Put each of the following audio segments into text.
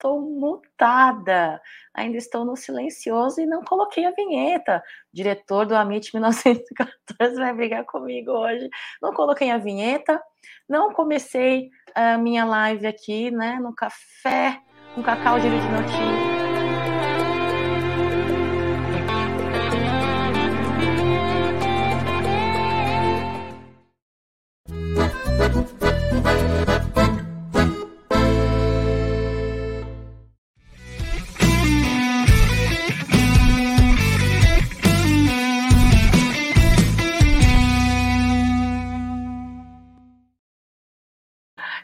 estou mutada, ainda estou no silencioso e não coloquei a vinheta. O diretor do Amit 1914 vai brigar comigo hoje. Não coloquei a vinheta, não comecei a minha live aqui, né, no café, com cacau de notícias.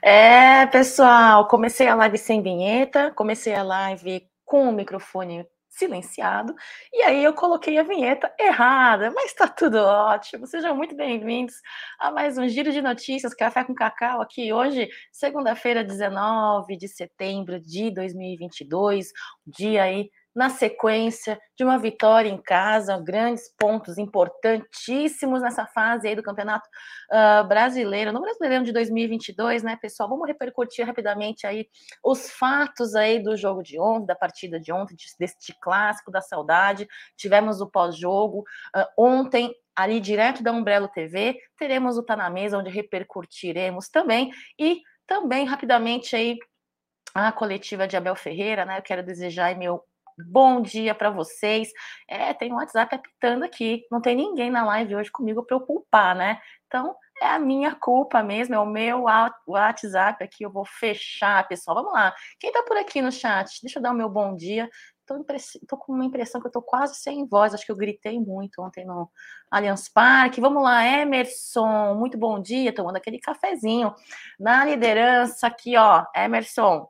É, pessoal, comecei a live sem vinheta, comecei a live com o microfone silenciado, e aí eu coloquei a vinheta errada, mas tá tudo ótimo. Sejam muito bem-vindos a mais um Giro de Notícias Café com Cacau aqui hoje, segunda-feira, 19 de setembro de 2022, dia aí na sequência de uma vitória em casa, grandes pontos importantíssimos nessa fase aí do Campeonato uh, Brasileiro, no Brasileirão de 2022, né, pessoal? Vamos repercutir rapidamente aí os fatos aí do jogo de ontem, da partida de ontem, deste clássico da saudade. Tivemos o pós-jogo uh, ontem ali direto da Umbrello TV, teremos o Tá na Mesa, onde repercutiremos também, e também rapidamente aí a coletiva de Abel Ferreira, né? Eu quero desejar meu Bom dia para vocês. É, tem um WhatsApp apitando aqui. Não tem ninguém na live hoje comigo para eu culpar, né? Então, é a minha culpa mesmo, é o meu WhatsApp aqui. Eu vou fechar, pessoal. Vamos lá. Quem tá por aqui no chat? Deixa eu dar o meu bom dia. Tô, impress... com uma impressão que eu tô quase sem voz. Acho que eu gritei muito ontem no Allianz Parque. Vamos lá, Emerson. Muito bom dia. Tomando aquele cafezinho. Na liderança aqui, ó. Emerson,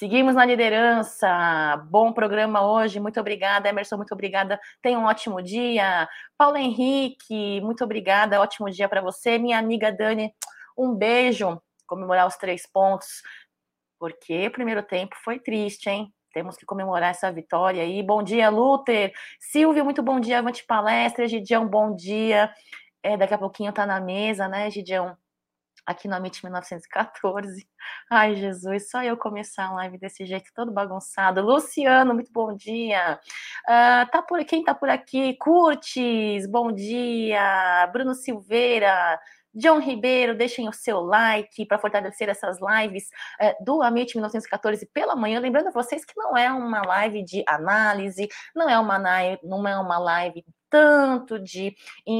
Seguimos na liderança. Bom programa hoje. Muito obrigada, Emerson. Muito obrigada. Tenha um ótimo dia. Paulo Henrique, muito obrigada. Ótimo dia para você. Minha amiga Dani, um beijo. Comemorar os três pontos, porque o primeiro tempo foi triste, hein? Temos que comemorar essa vitória aí. Bom dia, Luther. Silvio, muito bom dia. Avante palestra. Gidião, bom dia. É, daqui a pouquinho tá na mesa, né, Gidião? Aqui no Amit 1914. Ai, Jesus, só eu começar a live desse jeito, todo bagunçado. Luciano, muito bom dia. Uh, tá por, quem tá por aqui? Curtis, bom dia. Bruno Silveira. John Ribeiro, deixem o seu like para fortalecer essas lives é, do Amit 1914 pela manhã. Lembrando a vocês que não é uma live de análise, não é uma, não é uma live tanto de.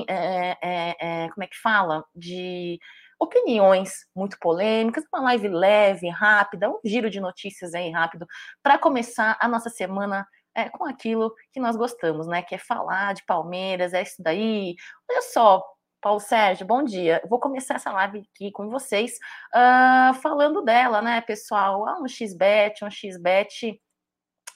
É, é, é, como é que fala? De opiniões muito polêmicas, uma live leve, rápida, um giro de notícias aí rápido, para começar a nossa semana é, com aquilo que nós gostamos, né? Que é falar de Palmeiras, é isso daí. Olha só, Paulo Sérgio, bom dia. vou começar essa live aqui com vocês, uh, falando dela, né, pessoal? Ah, um XBET, um XBET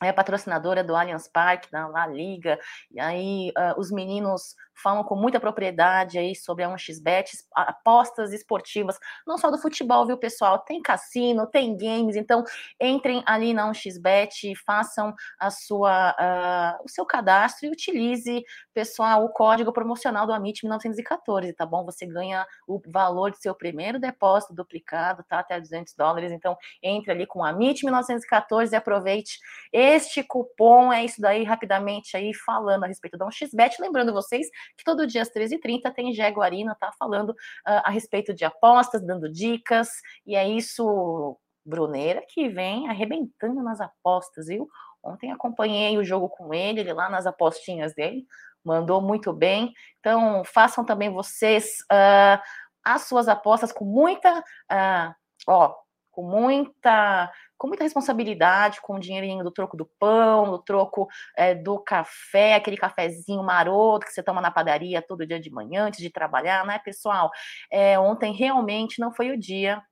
é patrocinadora do Allianz Parque, da La Liga, e aí uh, os meninos falam com muita propriedade aí sobre a 1xBet, apostas esportivas, não só do futebol, viu, pessoal? Tem cassino, tem games, então entrem ali na 1xBet, façam a sua, uh, o seu cadastro e utilize, pessoal, o código promocional do Amit 1914, tá bom? Você ganha o valor do seu primeiro depósito duplicado, tá? Até 200 dólares, então entre ali com o Amit 1914 e aproveite este cupom, é isso daí, rapidamente aí, falando a respeito da 1xBet, lembrando vocês que todo dia às 13h30 tem Jaguarina, tá falando uh, a respeito de apostas, dando dicas, e é isso, Bruneira, que vem arrebentando nas apostas, viu? Ontem acompanhei o jogo com ele, ele lá nas apostinhas dele, mandou muito bem. Então, façam também vocês uh, as suas apostas com muita, uh, ó, com muita com muita responsabilidade com o dinheirinho do troco do pão, do troco é, do café, aquele cafezinho maroto que você toma na padaria todo dia de manhã antes de trabalhar, né, pessoal? É, ontem realmente não foi o dia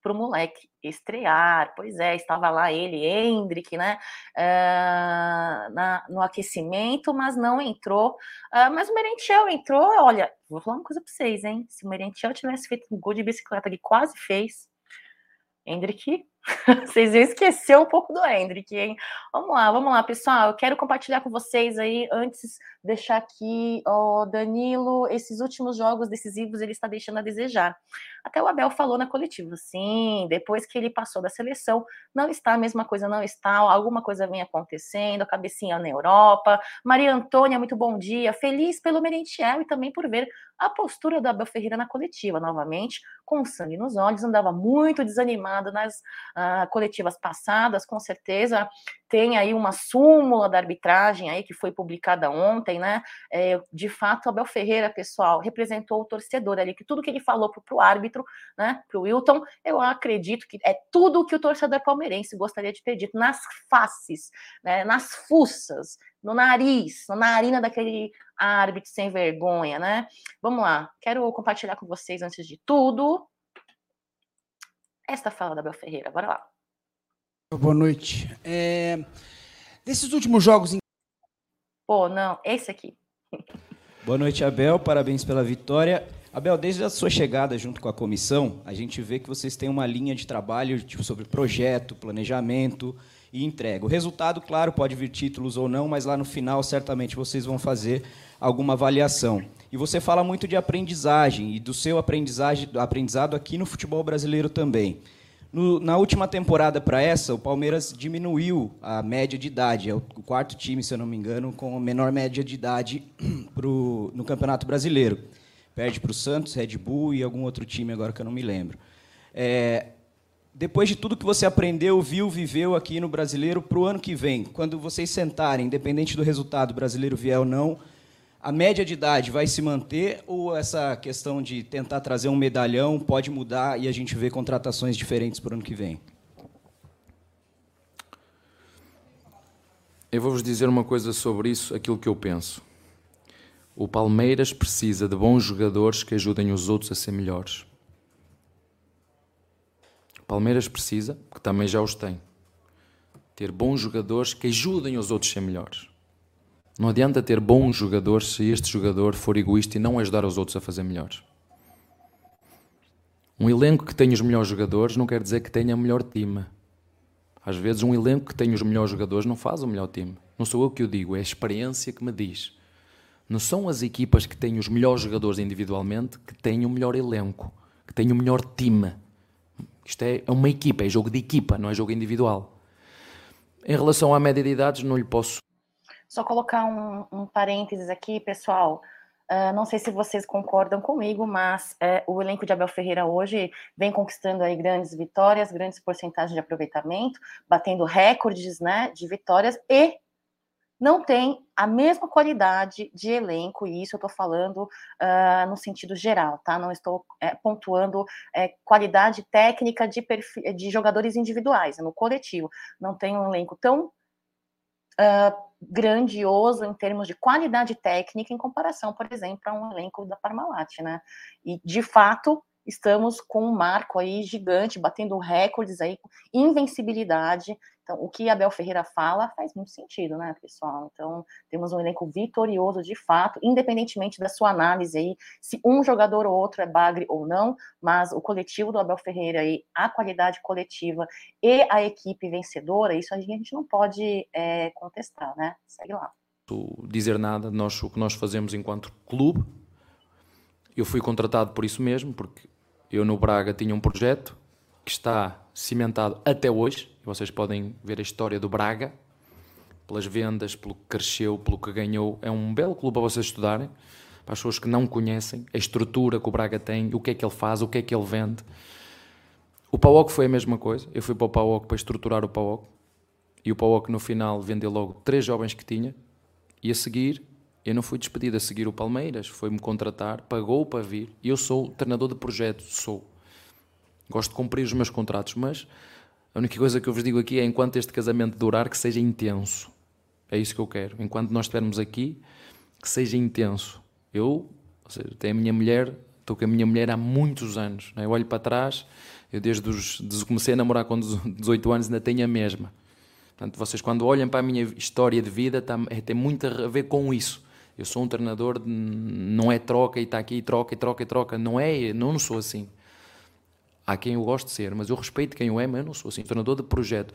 para o moleque estrear, pois é, estava lá ele, Hendrick, né, uh, na, no aquecimento, mas não entrou, uh, mas o Merentiel entrou, olha, vou falar uma coisa para vocês, hein, se o Merentiel tivesse feito um gol de bicicleta, ele quase fez, Hendrick Vocês iam esquecer um pouco do Hendrick, hein? Vamos lá, vamos lá, pessoal. Eu quero compartilhar com vocês aí, antes, deixar aqui, ó, Danilo, esses últimos jogos decisivos ele está deixando a desejar. Até o Abel falou na coletiva, sim, depois que ele passou da seleção, não está a mesma coisa, não está, alguma coisa vem acontecendo, a cabecinha na Europa. Maria Antônia, muito bom dia, feliz pelo Merentiel e também por ver a postura do Abel Ferreira na coletiva, novamente, com sangue nos olhos, andava muito desanimado nas uh, coletivas passadas, com certeza tem aí uma súmula da arbitragem aí que foi publicada ontem, né? É, de fato, Abel Ferreira, pessoal, representou o torcedor ali, que tudo que ele falou para o árbitro, né, para o Wilton, eu acredito que é tudo que o torcedor palmeirense gostaria de ter dito, nas faces, né, nas fuças, no nariz, na narina daquele árbitro sem vergonha, né? Vamos lá, quero compartilhar com vocês, antes de tudo, esta fala da Abel Ferreira, bora lá. Boa noite. É, desses últimos jogos. Em... Pô, não, esse aqui. Boa noite, Abel. Parabéns pela vitória. Abel, desde a sua chegada junto com a comissão, a gente vê que vocês têm uma linha de trabalho tipo, sobre projeto, planejamento e entrega. O resultado, claro, pode vir títulos ou não, mas lá no final certamente vocês vão fazer alguma avaliação. E você fala muito de aprendizagem e do seu aprendizagem, aprendizado aqui no futebol brasileiro também. No, na última temporada para essa, o Palmeiras diminuiu a média de idade. É o quarto time, se eu não me engano, com a menor média de idade pro, no Campeonato Brasileiro. Perde para o Santos, Red Bull e algum outro time agora que eu não me lembro. É, depois de tudo que você aprendeu, viu, viveu aqui no Brasileiro, para o ano que vem, quando vocês sentarem, independente do resultado, brasileiro vier ou não, a média de idade vai se manter ou essa questão de tentar trazer um medalhão pode mudar e a gente vê contratações diferentes para o ano que vem? Eu vou-vos dizer uma coisa sobre isso, aquilo que eu penso. O Palmeiras precisa de bons jogadores que ajudem os outros a ser melhores. Palmeiras precisa, que também já os tem, ter bons jogadores que ajudem os outros a ser melhores. Não adianta ter bons jogadores se este jogador for egoísta e não ajudar os outros a fazer melhores. Um elenco que tenha os melhores jogadores não quer dizer que tenha o melhor time. Às vezes, um elenco que tem os melhores jogadores não faz o melhor time. Não sou eu que o digo, é a experiência que me diz. Não são as equipas que têm os melhores jogadores individualmente que têm o melhor elenco, que têm o melhor time. Isto é, é uma equipa, é jogo de equipa, não é jogo individual. Em relação à média de idades, não lhe posso só colocar um, um parênteses aqui, pessoal. Uh, não sei se vocês concordam comigo, mas uh, o elenco de Abel Ferreira hoje vem conquistando aí grandes vitórias, grandes porcentagens de aproveitamento, batendo recordes né, de vitórias e não tem a mesma qualidade de elenco, e isso eu estou falando uh, no sentido geral, tá? Não estou é, pontuando é, qualidade técnica de, de jogadores individuais, no coletivo. Não tem um elenco tão uh, grandioso em termos de qualidade técnica em comparação, por exemplo, a um elenco da Parmalat, né? E de fato estamos com um marco aí gigante, batendo recordes aí, invencibilidade. Então, o que Abel Ferreira fala faz muito sentido, né, pessoal? Então, temos um elenco vitorioso de fato, independentemente da sua análise aí, se um jogador ou outro é bagre ou não, mas o coletivo do Abel Ferreira aí, a qualidade coletiva e a equipe vencedora, isso a gente não pode é, contestar, né? Segue lá. Dizer nada, nós, o que nós fazemos enquanto clube, eu fui contratado por isso mesmo, porque eu no Braga tinha um projeto que está cimentado até hoje. Vocês podem ver a história do Braga, pelas vendas, pelo que cresceu, pelo que ganhou. É um belo clube para vocês estudarem, para as pessoas que não conhecem a estrutura que o Braga tem, o que é que ele faz, o que é que ele vende. O PAOC foi a mesma coisa. Eu fui para o PAOC para estruturar o PAOC. E o PAOC no final vendeu logo três jovens que tinha. E a seguir eu não fui despedido a seguir o Palmeiras, foi-me contratar, pagou para vir. Eu sou treinador de projeto, sou. Gosto de cumprir os meus contratos, mas a única coisa que eu vos digo aqui é enquanto este casamento durar, que seja intenso. É isso que eu quero. Enquanto nós estivermos aqui, que seja intenso. Eu, ou seja, tenho a minha mulher, estou com a minha mulher há muitos anos. Né? Eu olho para trás, eu desde os, desde comecei a namorar com 18 anos ainda tenho a mesma. Portanto, vocês quando olham para a minha história de vida, é, tem muito a ver com isso. Eu sou um treinador, não é troca e está aqui, troca e troca e troca. Não é, não sou assim. Há quem eu gosto de ser, mas eu respeito quem eu é, mas eu não sou assim, treinador de projeto.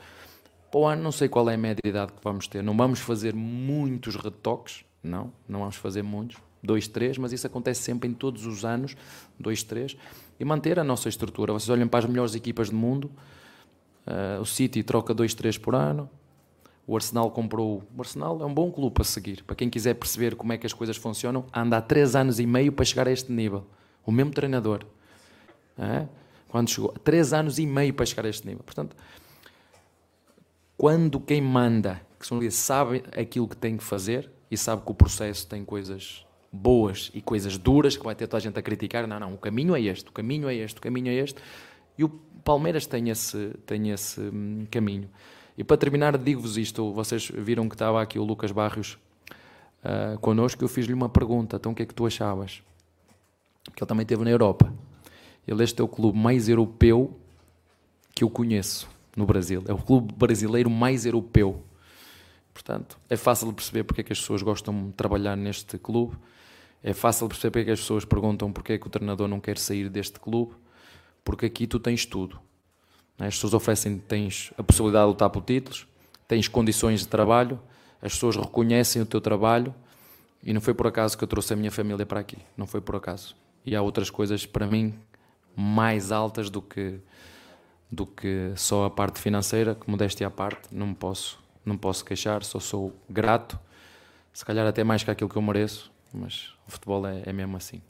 Para o ano não sei qual é a média de idade que vamos ter. Não vamos fazer muitos retoques, não, não vamos fazer muitos, dois, três, mas isso acontece sempre em todos os anos, dois, três, e manter a nossa estrutura. Vocês olham para as melhores equipas do mundo, uh, o City troca dois, três por ano, o Arsenal comprou. O Arsenal é um bom clube para seguir. Para quem quiser perceber como é que as coisas funcionam, anda há três anos e meio para chegar a este nível. O mesmo treinador. É? Quando chegou, três anos e meio para chegar a este nível. Portanto, quando quem manda, que são sabe aquilo que tem que fazer e sabe que o processo tem coisas boas e coisas duras que vai ter toda a gente a criticar, não, não, o caminho é este, o caminho é este, o caminho é este, e o Palmeiras tem esse, tem esse hum, caminho. E para terminar, digo-vos isto: vocês viram que estava aqui o Lucas Barrios uh, connosco, eu fiz-lhe uma pergunta, então o que é que tu achavas? Porque ele também esteve na Europa. Ele este é o clube mais europeu que eu conheço no Brasil. É o clube brasileiro mais europeu. Portanto, é fácil de perceber porque é que as pessoas gostam de trabalhar neste clube. É fácil de perceber porque é que as pessoas perguntam porque é que o treinador não quer sair deste clube. Porque aqui tu tens tudo. As pessoas oferecem, tens a possibilidade de lutar por títulos, tens condições de trabalho, as pessoas reconhecem o teu trabalho e não foi por acaso que eu trouxe a minha família para aqui. Não foi por acaso. E há outras coisas para mim mais altas do que do que só a parte financeira, que modéstia à parte, não me posso, não posso queixar, só sou grato, se calhar até mais que aquilo que eu mereço, mas o futebol é, é mesmo assim.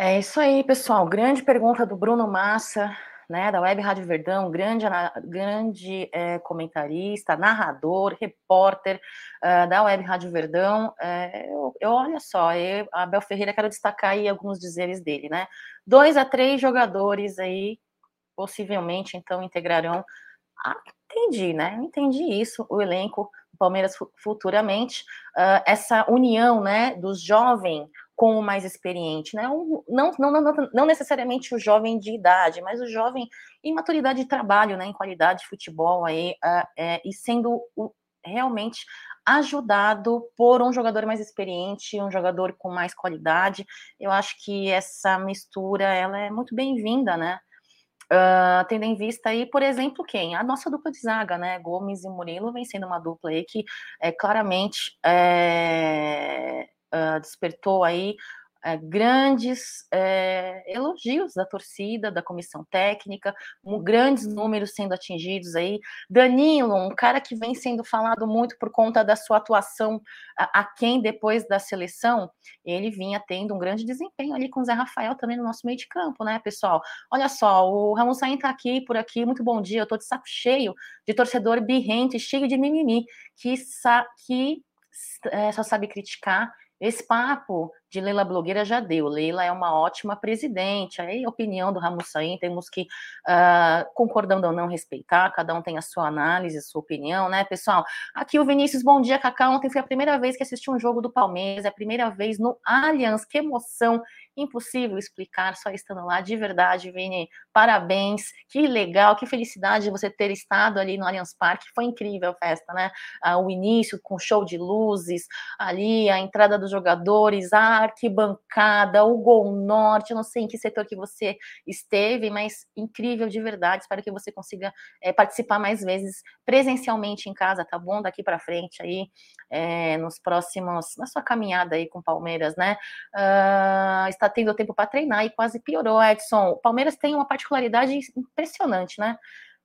É isso aí, pessoal. Grande pergunta do Bruno Massa, né, da Web Rádio Verdão, grande, grande é, comentarista, narrador, repórter uh, da Web Rádio Verdão. É, eu, eu, olha só, eu, Abel Ferreira, quero destacar aí alguns dizeres dele, né? Dois a três jogadores aí, possivelmente, então, integrarão. Ah, entendi, né? Entendi isso, o elenco do Palmeiras futuramente. Uh, essa união, né, dos jovens com o mais experiente, né? Não, não, não, não, necessariamente o jovem de idade, mas o jovem em maturidade de trabalho, né? Em qualidade de futebol aí, uh, é, e sendo o, realmente ajudado por um jogador mais experiente, um jogador com mais qualidade. Eu acho que essa mistura ela é muito bem-vinda, né? Uh, tendo em vista aí, por exemplo, quem? A nossa dupla de zaga, né? Gomes e Murilo vem sendo uma dupla aí que é, claramente é, uh, despertou aí uh, grandes uh, elogios da torcida, da comissão técnica, um, grandes números sendo atingidos aí. Danilo, um cara que vem sendo falado muito por conta da sua atuação a, a quem depois da seleção, ele vinha tendo um grande desempenho ali com o Zé Rafael também no nosso meio de campo, né, pessoal? Olha só, o Ramon Sain tá aqui por aqui, muito bom dia, eu tô de saco cheio de torcedor birrente, cheio de mimimi, que, que é, só sabe criticar esse papo de Leila blogueira já deu. Leila é uma ótima presidente. Aí a opinião do Ramussain temos que, uh, concordando ou não, respeitar. Cada um tem a sua análise, a sua opinião, né, pessoal? Aqui o Vinícius, bom dia, Cacá. Ontem foi a primeira vez que assisti um jogo do Palmeiras, é a primeira vez no Allianz. Que emoção! Impossível explicar só estando lá. De verdade, Vini, parabéns. Que legal, que felicidade você ter estado ali no Allianz Parque. Foi incrível a festa, né? Uh, o início com show de luzes, ali a entrada dos jogadores, arquibancada, o Gol Norte, não sei em que setor que você esteve, mas incrível de verdade. Espero que você consiga é, participar mais vezes presencialmente em casa, tá bom? Daqui para frente aí, é, nos próximos, na sua caminhada aí com o Palmeiras, né? Uh, está tendo tempo para treinar e quase piorou, Edson. O Palmeiras tem uma particularidade impressionante, né?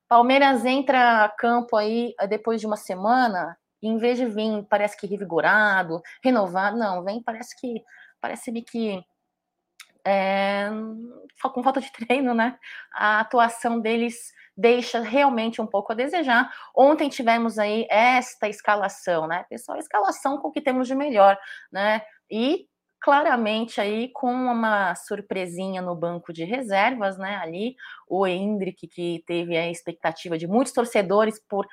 Palmeiras entra a campo aí eh, depois de uma semana, em vez de vir, parece que revigorado, renovado, não, vem, parece que parece-me que é, com falta de treino, né? A atuação deles deixa realmente um pouco a desejar. Ontem tivemos aí esta escalação, né? Pessoal, escalação com o que temos de melhor, né? E claramente aí com uma surpresinha no banco de reservas, né? Ali o Hendrick que teve a expectativa de muitos torcedores por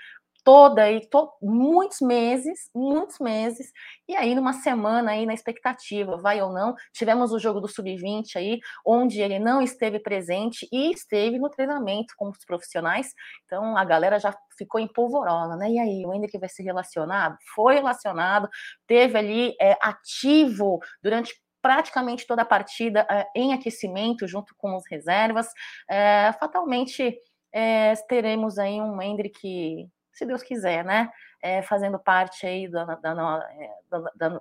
toda aí, to, muitos meses, muitos meses, e aí numa semana aí na expectativa, vai ou não, tivemos o jogo do Sub-20 aí, onde ele não esteve presente e esteve no treinamento com os profissionais, então a galera já ficou em polvorosa, né, e aí, o Hendrick vai ser relacionado? Foi relacionado, teve ali é, ativo durante praticamente toda a partida é, em aquecimento, junto com os reservas. É, fatalmente é, teremos aí um Hendrick, se Deus quiser, né? É, fazendo parte aí da, da, da,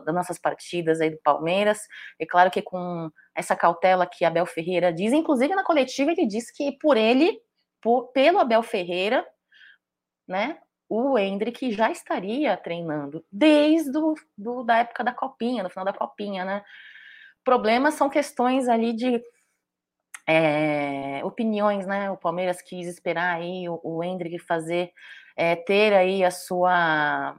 das nossas partidas aí do Palmeiras. É claro que com essa cautela que Abel Ferreira diz, inclusive na coletiva ele disse que por ele, por, pelo Abel Ferreira, né, o Hendrick já estaria treinando desde do, do, da época da copinha, no final da copinha, né? Problemas são questões ali de é, opiniões, né? O Palmeiras quis esperar aí o, o Hendrick fazer, é, ter aí a sua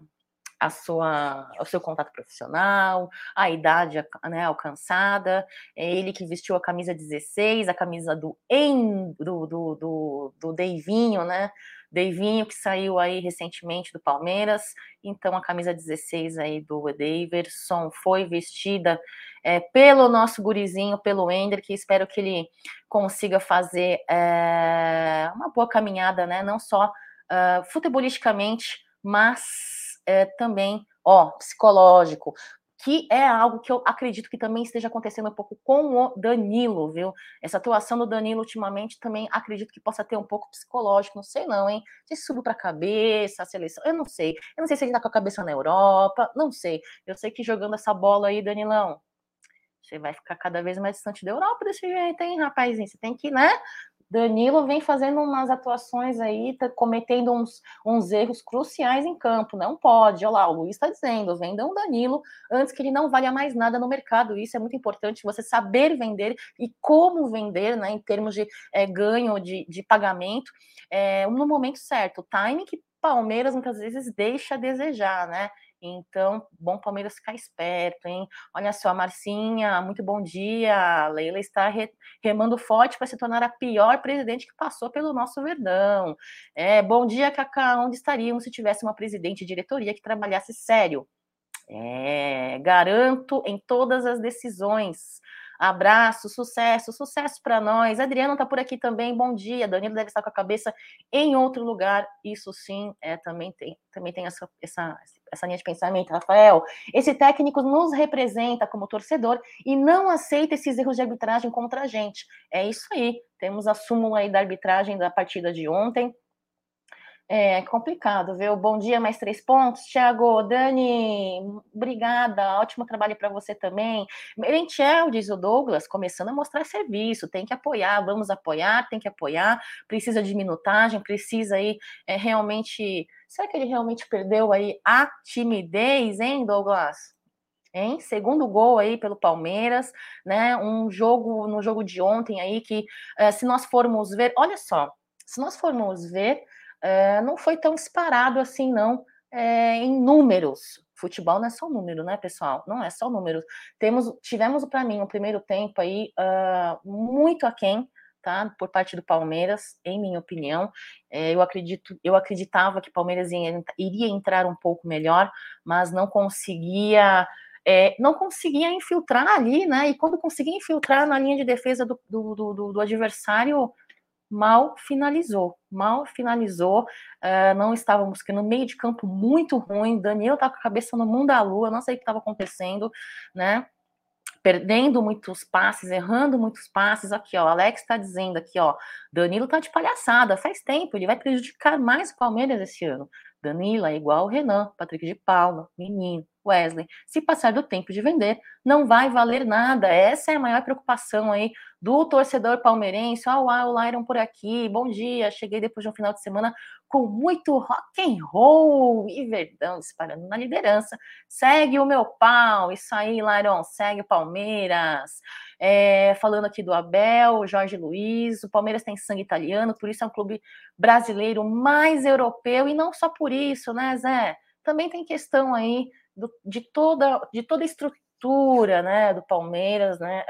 a sua, o seu contato profissional, a idade né, alcançada, é ele que vestiu a camisa 16, a camisa do, do, do, do, do Deivinho, né? Deivinho, que saiu aí recentemente do Palmeiras, então a camisa 16 aí do Daverson foi vestida é, pelo nosso gurizinho, pelo Ender, que espero que ele consiga fazer é, uma boa caminhada, né? Não só uh, futebolisticamente, mas é, também, ó, psicológico, que é algo que eu acredito que também esteja acontecendo um pouco com o Danilo, viu? Essa atuação do Danilo ultimamente também acredito que possa ter um pouco psicológico, não sei não, hein? Se subiu para a cabeça, a seleção, eu não sei. Eu não sei se ele tá com a cabeça na Europa, não sei. Eu sei que jogando essa bola aí, Danilão, você vai ficar cada vez mais distante da Europa desse jeito, hein, rapazinho? Você tem que, né, Danilo vem fazendo umas atuações aí, tá cometendo uns, uns erros cruciais em campo. Não pode, olha lá, o Luiz está dizendo, vendam Danilo antes que ele não valha mais nada no mercado. Isso é muito importante, você saber vender e como vender, né, em termos de é, ganho de, de pagamento, é, no momento certo. O timing que Palmeiras muitas vezes deixa a desejar, né? Então, bom Palmeiras ficar esperto, hein? Olha só, Marcinha, muito bom dia. A Leila está re, remando forte para se tornar a pior presidente que passou pelo nosso Verdão. É, bom dia, Cacá. Onde estaríamos se tivesse uma presidente de diretoria que trabalhasse sério? É, garanto em todas as decisões. Abraço, sucesso, sucesso para nós. Adriano está por aqui também. Bom dia. Danilo deve estar com a cabeça em outro lugar. Isso sim, é, também tem, também tem essa, essa, essa linha de pensamento. Rafael, esse técnico nos representa como torcedor e não aceita esses erros de arbitragem contra a gente. É isso aí. Temos a súmula aí da arbitragem da partida de ontem. É complicado, viu? Bom dia, mais três pontos. Thiago, Dani, obrigada, ótimo trabalho para você também. Merentiel, diz o Douglas, começando a mostrar serviço, tem que apoiar, vamos apoiar, tem que apoiar, precisa de minutagem, precisa aí é, realmente. Será que ele realmente perdeu aí a timidez, hein, Douglas? Hein? Segundo gol aí pelo Palmeiras, né? Um jogo no jogo de ontem aí que, é, se nós formos ver, olha só, se nós formos ver é, não foi tão disparado assim, não, é, em números. Futebol não é só número, né, pessoal? Não é só números. Temos, tivemos para mim um primeiro tempo aí uh, muito aquém, tá? Por parte do Palmeiras, em minha opinião. É, eu acredito, eu acreditava que o Palmeiras ia, iria entrar um pouco melhor, mas não conseguia. É, não conseguia infiltrar ali, né? E quando conseguia infiltrar na linha de defesa do, do, do, do adversário, mal finalizou, mal finalizou, uh, não estávamos que no meio de campo muito ruim, Daniel tá com a cabeça no mundo da lua, não sei o que estava acontecendo, né? Perdendo muitos passes, errando muitos passes. Aqui, ó, Alex está dizendo aqui, ó, Danilo tá de palhaçada, faz tempo, ele vai prejudicar mais o Palmeiras esse ano. Danilo é igual o Renan, Patrick de Paula, menino. Wesley, se passar do tempo de vender, não vai valer nada. Essa é a maior preocupação aí do torcedor palmeirense. Ah, o Lyron por aqui, bom dia. Cheguei depois de um final de semana com muito rock and roll e Verdão disparando na liderança. Segue o meu pau. Isso aí, Lyron, segue o Palmeiras. É, falando aqui do Abel, Jorge Luiz, o Palmeiras tem sangue italiano, por isso é um clube brasileiro mais europeu, e não só por isso, né, Zé? Também tem questão aí do, de, toda, de toda a estrutura né, do Palmeiras, né?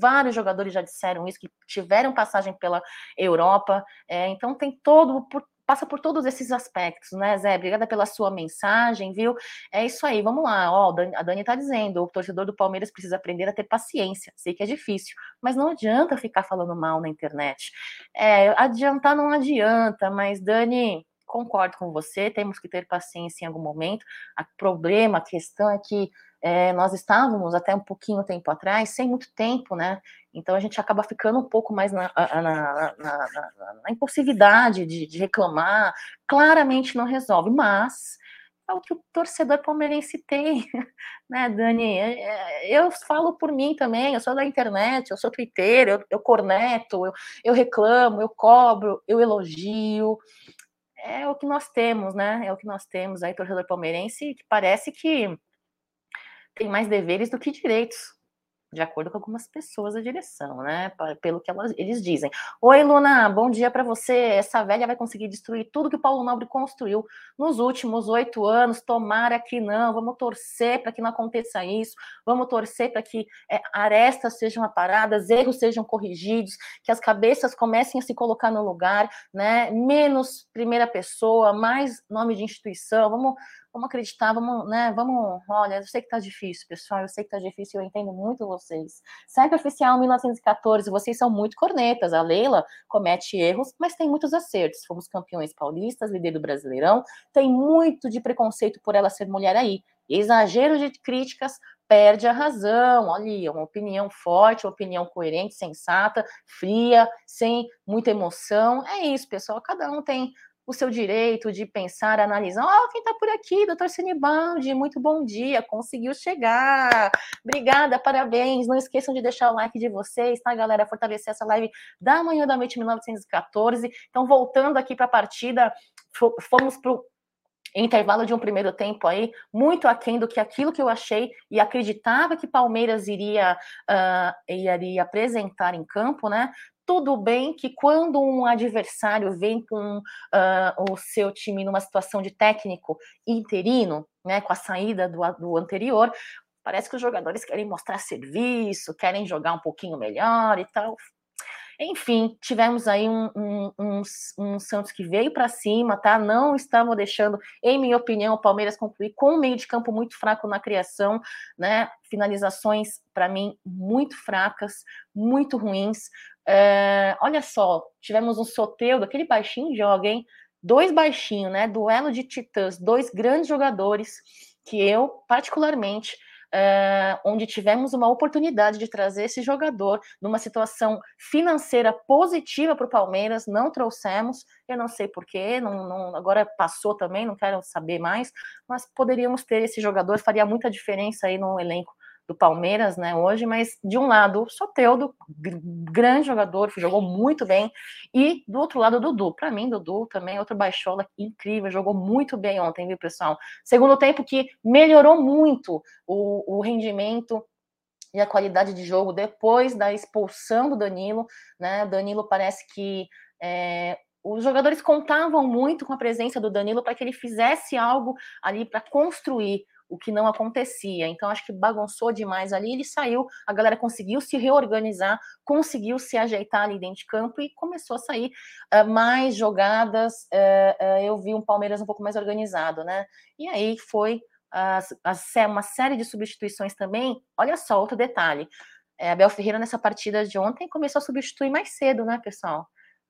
vários jogadores já disseram isso, que tiveram passagem pela Europa, é, então tem todo, por, passa por todos esses aspectos, né, Zé? Obrigada pela sua mensagem, viu? É isso aí, vamos lá. Ó, a Dani tá dizendo: o torcedor do Palmeiras precisa aprender a ter paciência. Sei que é difícil, mas não adianta ficar falando mal na internet. É, adiantar não adianta, mas Dani, concordo com você, temos que ter paciência em algum momento. O problema, a questão é que é, nós estávamos até um pouquinho tempo atrás, sem muito tempo, né? Então a gente acaba ficando um pouco mais na, na, na, na impulsividade de, de reclamar. Claramente não resolve, mas é o que o torcedor palmeirense tem, né, Dani? É, é, eu falo por mim também, eu sou da internet, eu sou twitteiro, eu, eu corneto, eu, eu reclamo, eu cobro, eu elogio. É o que nós temos, né? É o que nós temos aí, torcedor palmeirense, que parece que tem mais deveres do que direitos de acordo com algumas pessoas da direção, né? Pelo que elas, eles dizem. Oi, Luna, bom dia para você. Essa velha vai conseguir destruir tudo que o Paulo Nobre construiu nos últimos oito anos. Tomara que não. Vamos torcer para que não aconteça isso. Vamos torcer para que é, arestas sejam aparadas, erros sejam corrigidos, que as cabeças comecem a se colocar no lugar, né? Menos primeira pessoa, mais nome de instituição. Vamos vamos acreditar, vamos, né, vamos, olha, eu sei que tá difícil, pessoal, eu sei que tá difícil, eu entendo muito vocês. Sempre oficial 1914, vocês são muito cornetas, a Leila comete erros, mas tem muitos acertos, fomos campeões paulistas, líder do Brasileirão, tem muito de preconceito por ela ser mulher aí, exagero de críticas, perde a razão, olha, uma opinião forte, uma opinião coerente, sensata, fria, sem muita emoção, é isso, pessoal, cada um tem o seu direito de pensar, analisar. Ó, oh, quem está por aqui, doutor Sinibaldi, muito bom dia, conseguiu chegar. Obrigada, parabéns. Não esqueçam de deixar o like de vocês, tá, galera? Fortalecer essa live da manhã da noite 1914. Então, voltando aqui para a partida, fomos para o intervalo de um primeiro tempo aí, muito aquém do que aquilo que eu achei e acreditava que Palmeiras iria, uh, iria apresentar em campo, né? Tudo bem que quando um adversário vem com uh, o seu time numa situação de técnico interino, né, com a saída do, do anterior, parece que os jogadores querem mostrar serviço, querem jogar um pouquinho melhor e tal. Enfim, tivemos aí um, um, um, um Santos que veio para cima, tá? Não estamos deixando, em minha opinião, o Palmeiras concluir com um meio de campo muito fraco na criação, né? Finalizações, para mim, muito fracas, muito ruins. É, olha só, tivemos um sorteio daquele baixinho joga, hein? Dois baixinhos, né? Duelo de titãs, dois grandes jogadores que eu, particularmente, uh, onde tivemos uma oportunidade de trazer esse jogador numa situação financeira positiva para o Palmeiras, não trouxemos, eu não sei porquê, não, não, agora passou também, não quero saber mais, mas poderíamos ter esse jogador, faria muita diferença aí no elenco do Palmeiras, né, hoje, mas de um lado, o Soteudo, grande jogador, jogou muito bem, e do outro lado, o Dudu. Para mim, Dudu também é outro baixola incrível, jogou muito bem ontem, viu, pessoal? Segundo tempo que melhorou muito o, o rendimento e a qualidade de jogo depois da expulsão do Danilo, né? Danilo parece que é, os jogadores contavam muito com a presença do Danilo para que ele fizesse algo ali para construir o que não acontecia. Então, acho que bagunçou demais ali, ele saiu, a galera conseguiu se reorganizar, conseguiu se ajeitar ali dentro de campo e começou a sair uh, mais jogadas. Uh, uh, eu vi um Palmeiras um pouco mais organizado, né? E aí foi uma série de substituições também. Olha só, outro detalhe. É, Abel Ferreira, nessa partida de ontem, começou a substituir mais cedo, né, pessoal?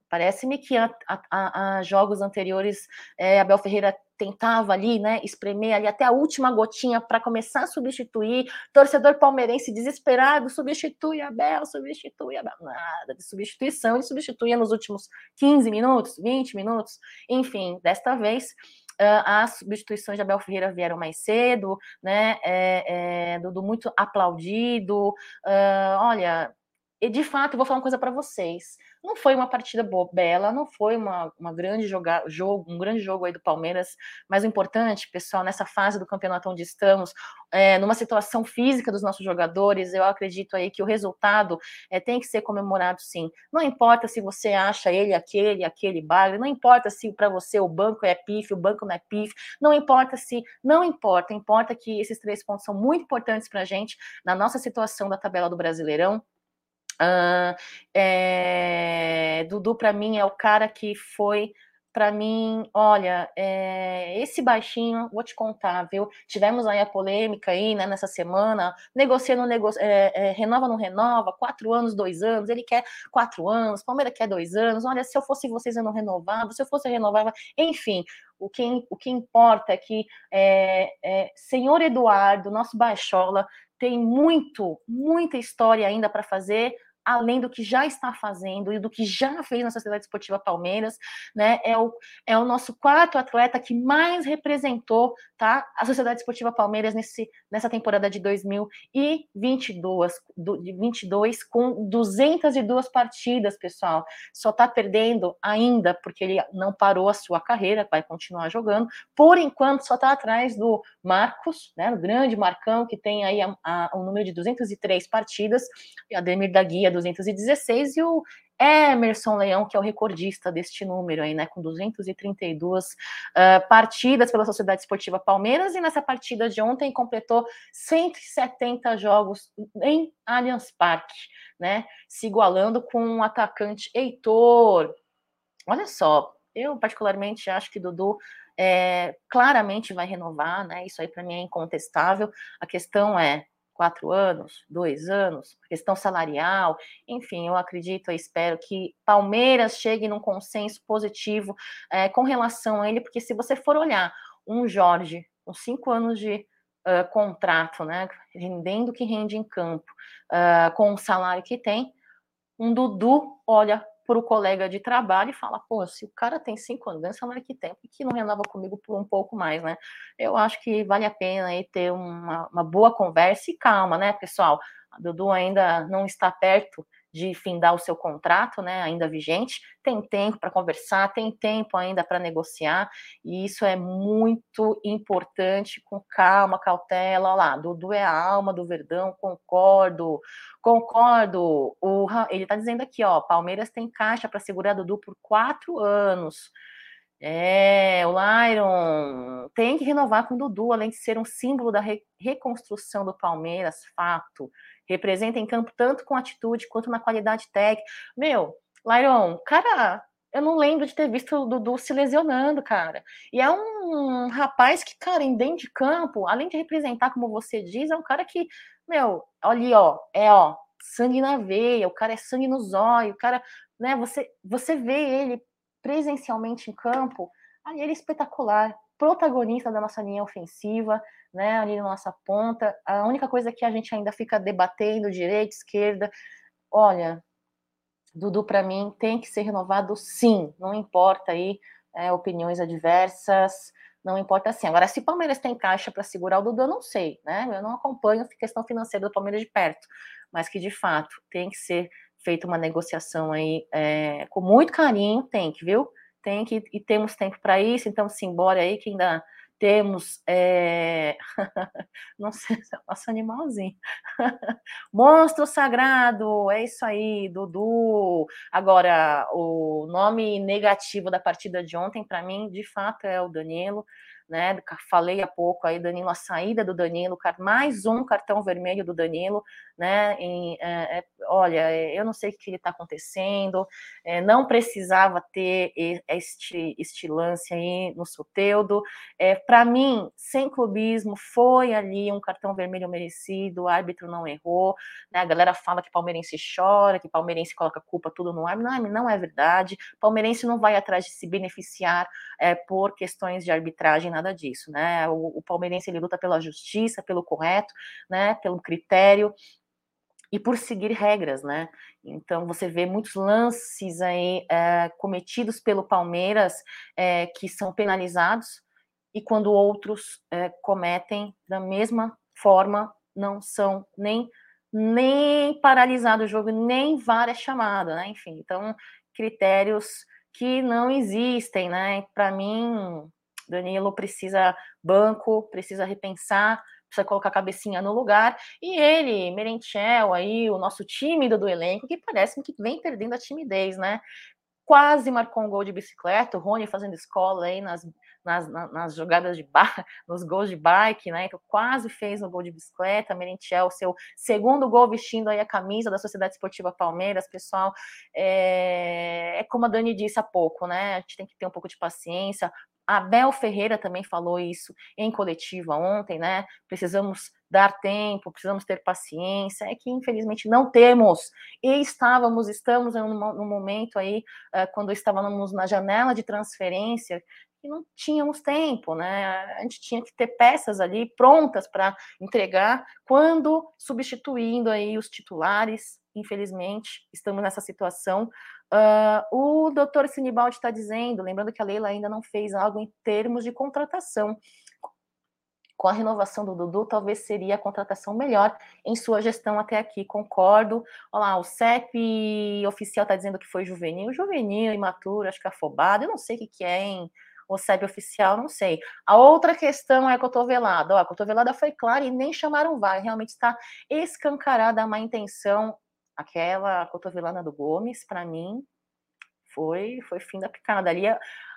Parece-me que a, a, a, jogos anteriores, é, Abel Ferreira tentava ali, né, espremer ali até a última gotinha para começar a substituir. Torcedor palmeirense desesperado, substitui Abel, substitui Abel. Nada de substituição, ele substituía nos últimos 15 minutos, 20 minutos. Enfim, desta vez. Uh, as substituições de Abel Ferreira vieram mais cedo, né? É, é, do, muito aplaudido. Uh, olha, e de fato, vou falar uma coisa para vocês. Não foi uma partida boa, bela, não foi uma, uma grande joga, jogo, um grande jogo aí do Palmeiras, mas o importante, pessoal, nessa fase do campeonato onde estamos, é, numa situação física dos nossos jogadores, eu acredito aí que o resultado é, tem que ser comemorado sim. Não importa se você acha ele aquele, aquele bagre, não importa se para você o banco é pif, o banco não é pif, não importa se, não importa, importa que esses três pontos são muito importantes para a gente na nossa situação da tabela do Brasileirão Uh, é, Dudu, para mim, é o cara que foi para mim, olha, é, esse baixinho, vou te contar, viu? Tivemos aí a polêmica aí, né, nessa semana, negociando, nego, é, é, renova, não renova, quatro anos, dois anos, ele quer quatro anos, Palmeiras quer dois anos, olha, se eu fosse vocês eu não renovava, se eu fosse renovar, enfim, o que, o que importa é que é, é, senhor Eduardo, nosso baixola, tem muito, muita história ainda para fazer, além do que já está fazendo e do que já fez na Sociedade Esportiva Palmeiras, né? É o, é o nosso quarto atleta que mais representou, tá? A Sociedade Esportiva Palmeiras nesse, nessa temporada de 2022, do, de 22 com 202 partidas, pessoal. Só está perdendo ainda porque ele não parou a sua carreira, vai continuar jogando. Por enquanto, só está atrás do Marcos, né? O grande Marcão que tem aí a, um número de 203 partidas, e Ademir da Guia 216 e o Emerson Leão, que é o recordista deste número aí, né, com 232 uh, partidas pela Sociedade Esportiva Palmeiras, e nessa partida de ontem completou 170 jogos em Allianz Parque, né, se igualando com o atacante Heitor. Olha só, eu particularmente acho que Dudu é, claramente vai renovar, né, isso aí para mim é incontestável, a questão é, quatro anos, dois anos, questão salarial, enfim, eu acredito, eu espero que Palmeiras chegue num consenso positivo é, com relação a ele, porque se você for olhar um Jorge com cinco anos de uh, contrato, né, rendendo o que rende em campo, uh, com o salário que tem, um Dudu olha para o colega de trabalho e fala, pô, se o cara tem cinco anos, ganha salário que tem, por que não renova comigo por um pouco mais, né? Eu acho que vale a pena aí ter uma, uma boa conversa e calma, né, pessoal? A Dudu ainda não está perto de findar o seu contrato, né, ainda vigente, tem tempo para conversar, tem tempo ainda para negociar, e isso é muito importante, com calma, cautela, olha lá, Dudu é a alma do Verdão, concordo, concordo, o, ele está dizendo aqui, ó, Palmeiras tem caixa para segurar Dudu por quatro anos, é, o Lyron tem que renovar com o Dudu, além de ser um símbolo da re reconstrução do Palmeiras, fato representa em campo tanto com atitude quanto na qualidade técnica. Meu, Lyron, cara, eu não lembro de ter visto o Dudu se lesionando, cara. E é um rapaz que, cara, em dentro de campo, além de representar, como você diz, é um cara que, meu, ali, ó, é, ó, sangue na veia, o cara é sangue no zóio, o cara, né, você, você vê ele presencialmente em campo, ali ele é espetacular, protagonista da nossa linha ofensiva, né, ali na nossa ponta. A única coisa que a gente ainda fica debatendo, direita, esquerda, olha, Dudu para mim tem que ser renovado sim, não importa aí é, opiniões adversas, não importa assim. Agora, se o Palmeiras tem caixa para segurar o Dudu, eu não sei, né? Eu não acompanho a questão financeira do Palmeiras de perto, mas que de fato tem que ser feita uma negociação aí é, com muito carinho, tem que, viu? Tem que, e temos tempo para isso, então simbora aí que ainda temos, é... não sei, nosso animalzinho, monstro sagrado, é isso aí, Dudu. Agora, o nome negativo da partida de ontem, para mim, de fato, é o Danilo né? Falei há pouco aí, Danilo, a saída do Danilo, mais um cartão vermelho do Danilo, né? É, é, olha, eu não sei o que está acontecendo, é, não precisava ter este, este lance aí no Soteudo. É, Para mim, sem clubismo, foi ali um cartão vermelho merecido, o árbitro não errou, né? A galera fala que palmeirense chora, que palmeirense coloca culpa tudo no árbitro, não, não é verdade. Palmeirense não vai atrás de se beneficiar é, por questões de arbitragem nada disso, né? O, o palmeirense ele luta pela justiça, pelo correto, né? Pelo critério e por seguir regras, né? Então você vê muitos lances aí é, cometidos pelo Palmeiras é, que são penalizados e quando outros é, cometem da mesma forma não são nem nem paralisado o jogo, nem várias chamadas, né? Enfim, então critérios que não existem, né? Para mim, Danilo precisa banco, precisa repensar, precisa colocar a cabecinha no lugar. E ele, Merentiel, aí, o nosso tímido do elenco, que parece que vem perdendo a timidez, né? quase marcou um gol de bicicleta, o Rony fazendo escola aí nas, nas, nas jogadas de bar, nos gols de bike, né? Então quase fez o gol de bicicleta, Merentiel, seu segundo gol vestindo aí a camisa da Sociedade Esportiva Palmeiras, pessoal. É, é como a Dani disse há pouco, né? A gente tem que ter um pouco de paciência. Abel Ferreira também falou isso em coletiva ontem, né? Precisamos dar tempo, precisamos ter paciência. É que infelizmente não temos. E estávamos, estamos no momento aí, quando estávamos na janela de transferência, que não tínhamos tempo, né? A gente tinha que ter peças ali prontas para entregar quando substituindo aí os titulares. Infelizmente, estamos nessa situação. Uh, o doutor Sinibaldi está dizendo, lembrando que a Leila ainda não fez algo em termos de contratação. Com a renovação do Dudu, talvez seria a contratação melhor em sua gestão até aqui. Concordo. Olha lá, o CEP oficial está dizendo que foi juvenil. Juvenil, imaturo, acho que afobado. Eu não sei o que, que é, hein? O CEP oficial, não sei. A outra questão é a cotovelada. Ó, a cotovelada foi clara e nem chamaram VAR. Realmente está escancarada a má intenção aquela cotovelada do Gomes, para mim, foi foi fim da picada. Ali,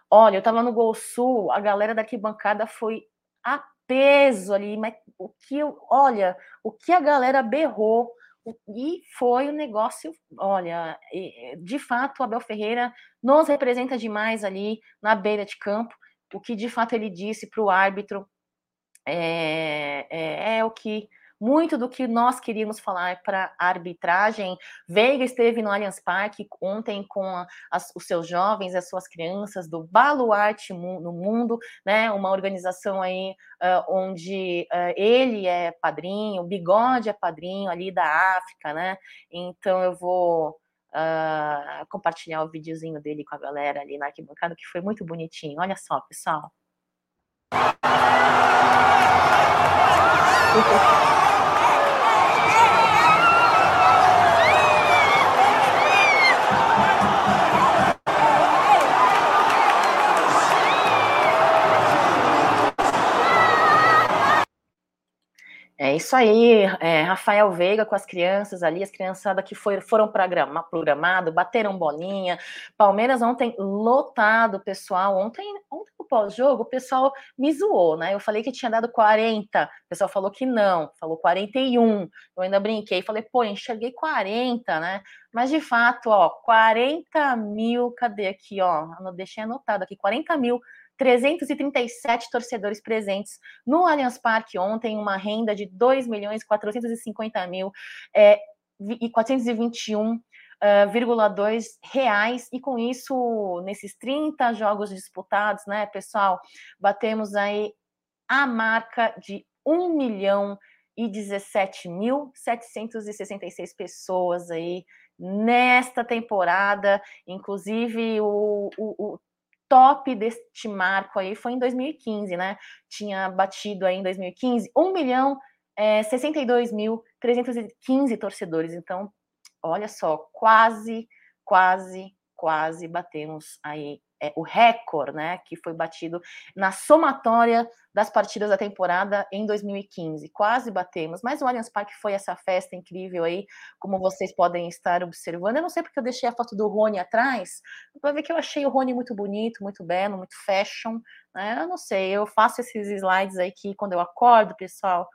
olha, eu tava no Gol Sul, a galera da arquibancada foi a peso ali, mas o que, olha, o que a galera berrou, e foi o um negócio, olha, de fato, o Abel Ferreira nos representa demais ali na beira de campo, o que de fato ele disse para o árbitro é, é, é o que muito do que nós queríamos falar para a arbitragem. Veiga esteve no Allianz Parque ontem com as, os seus jovens, as suas crianças do Baluarte no Mundo, né? Uma organização aí uh, onde uh, ele é padrinho, o Bigode é padrinho ali da África, né? Então eu vou Uh, compartilhar o videozinho dele com a galera ali na arquibancada, que foi muito bonitinho. Olha só, pessoal. É isso aí, é, Rafael Veiga com as crianças ali, as criançadas que foi, foram programa, programado, bateram bolinha. Palmeiras ontem lotado, pessoal. Ontem, ontem no pós-jogo, o pessoal me zoou, né? Eu falei que tinha dado 40, o pessoal falou que não, falou 41. Eu ainda brinquei, falei, pô, enxerguei 40, né? Mas de fato, ó, 40 mil, cadê aqui, ó? Deixei anotado aqui, 40 mil 337 torcedores presentes no Allianz Parque ontem, uma renda de 2 milhões 450 mil é, e 421 Uh, reais, e com isso, nesses 30 jogos disputados, né, pessoal, batemos aí a marca de 1 milhão e 17.766 pessoas aí nesta temporada, inclusive o, o, o top deste marco aí foi em 2015, né? Tinha batido aí em 2015 1 milhão é, 62 mil 315 torcedores. Então, olha só, quase, quase, quase batemos aí é, o recorde, né, que foi batido na somatória das partidas da temporada em 2015. Quase batemos, mas o Allianz Parque foi essa festa incrível aí, como vocês podem estar observando. Eu não sei porque eu deixei a foto do Rony atrás, para ver que eu achei o Rony muito bonito, muito belo, muito fashion, né? Eu não sei, eu faço esses slides aí que quando eu acordo, pessoal,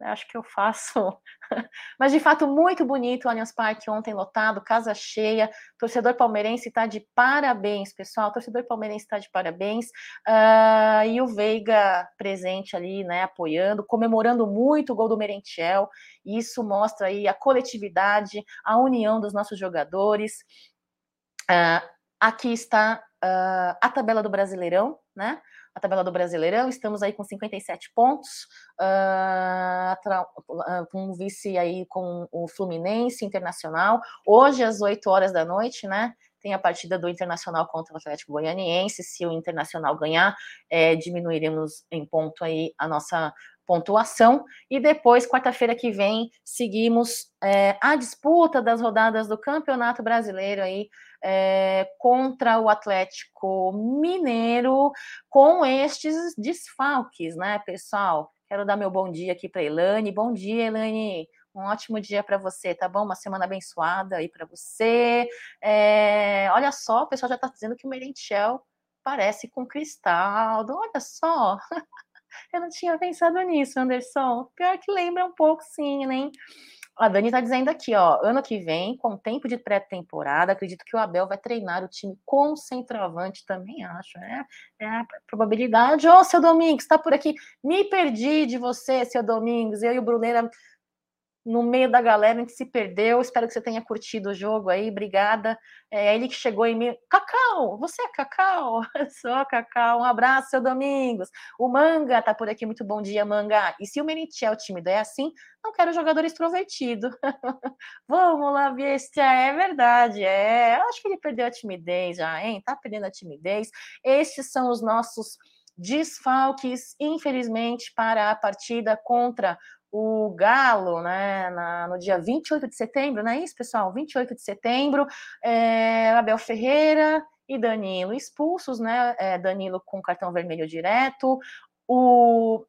acho que eu faço. Mas de fato, muito bonito o Allianz Parque ontem lotado, casa cheia. Torcedor palmeirense está de parabéns, pessoal. Torcedor palmeirense está de parabéns. Uh, e o Veiga presente ali, né, apoiando, comemorando muito o gol do Merentiel. Isso mostra aí a coletividade, a união dos nossos jogadores. Uh, aqui está uh, a tabela do Brasileirão, né? A tabela do Brasileirão, estamos aí com 57 pontos, uh, um vice aí com o Fluminense Internacional, hoje às 8 horas da noite, né, tem a partida do Internacional contra o Atlético Goianiense, se o Internacional ganhar, é, diminuiremos em ponto aí a nossa pontuação. E depois, quarta-feira que vem, seguimos é, a disputa das rodadas do Campeonato Brasileiro aí é, contra o Atlético Mineiro com estes desfalques, né, pessoal? Quero dar meu bom dia aqui para Elane. Bom dia, Elane. Um ótimo dia para você, tá bom? Uma semana abençoada aí para você. É, olha só, o pessoal já está dizendo que o Merentiel parece com Cristaldo. Olha só. Eu não tinha pensado nisso, Anderson. Pior que lembra um pouco, sim, né? A Dani está dizendo aqui, ó, ano que vem, com tempo de pré-temporada, acredito que o Abel vai treinar o time com centroavante, também acho, né? É a probabilidade. Ô, seu Domingos, está por aqui. Me perdi de você, seu Domingos. Eu e o Bruneira no meio da galera, gente se perdeu. Espero que você tenha curtido o jogo aí. Obrigada. É ele que chegou em mim. Cacau, você é Cacau? Eu sou Cacau. Um abraço, seu Domingos. O Manga tá por aqui. Muito bom dia, Manga. E se o Meritiel, o time é assim, não quero jogador extrovertido. Vamos lá, bestia. É verdade. É, eu acho que ele perdeu a timidez já, hein? Tá perdendo a timidez. Estes são os nossos desfalques, infelizmente, para a partida contra o Galo, né, na, no dia 28 de setembro, não é isso, pessoal? 28 de setembro, é, Abel Ferreira e Danilo expulsos, né? É, Danilo com cartão vermelho direto, o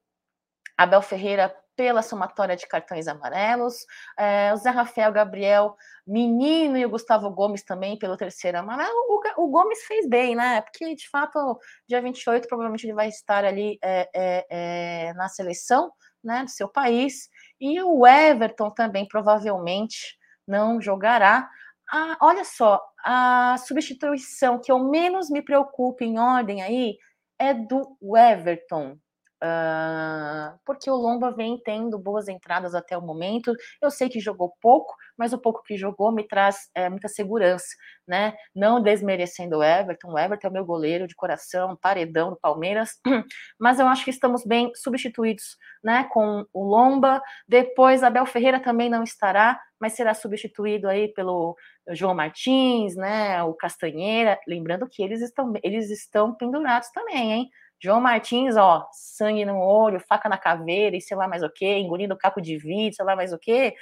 Abel Ferreira pela somatória de cartões amarelos, é, o Zé Rafael Gabriel, menino, e o Gustavo Gomes também pelo terceiro amarelo. O, o, Gomes fez bem, né? Porque de fato, dia 28, provavelmente ele vai estar ali é, é, é na seleção né, do seu país, e o Everton também provavelmente não jogará. Ah, olha só, a substituição que eu menos me preocupo em ordem aí é do Everton. Uh, porque o Lomba vem tendo boas entradas até o momento. Eu sei que jogou pouco, mas o pouco que jogou me traz é, muita segurança, né? Não desmerecendo o Everton. O Everton é o meu goleiro de coração, paredão do Palmeiras, mas eu acho que estamos bem substituídos, né? Com o Lomba. Depois, Abel Ferreira também não estará, mas será substituído aí pelo João Martins, né? O Castanheira. Lembrando que eles estão, eles estão pendurados também, hein? João Martins, ó, sangue no olho, faca na caveira e sei lá mais o que, engolindo capo de vidro, sei lá mais o que.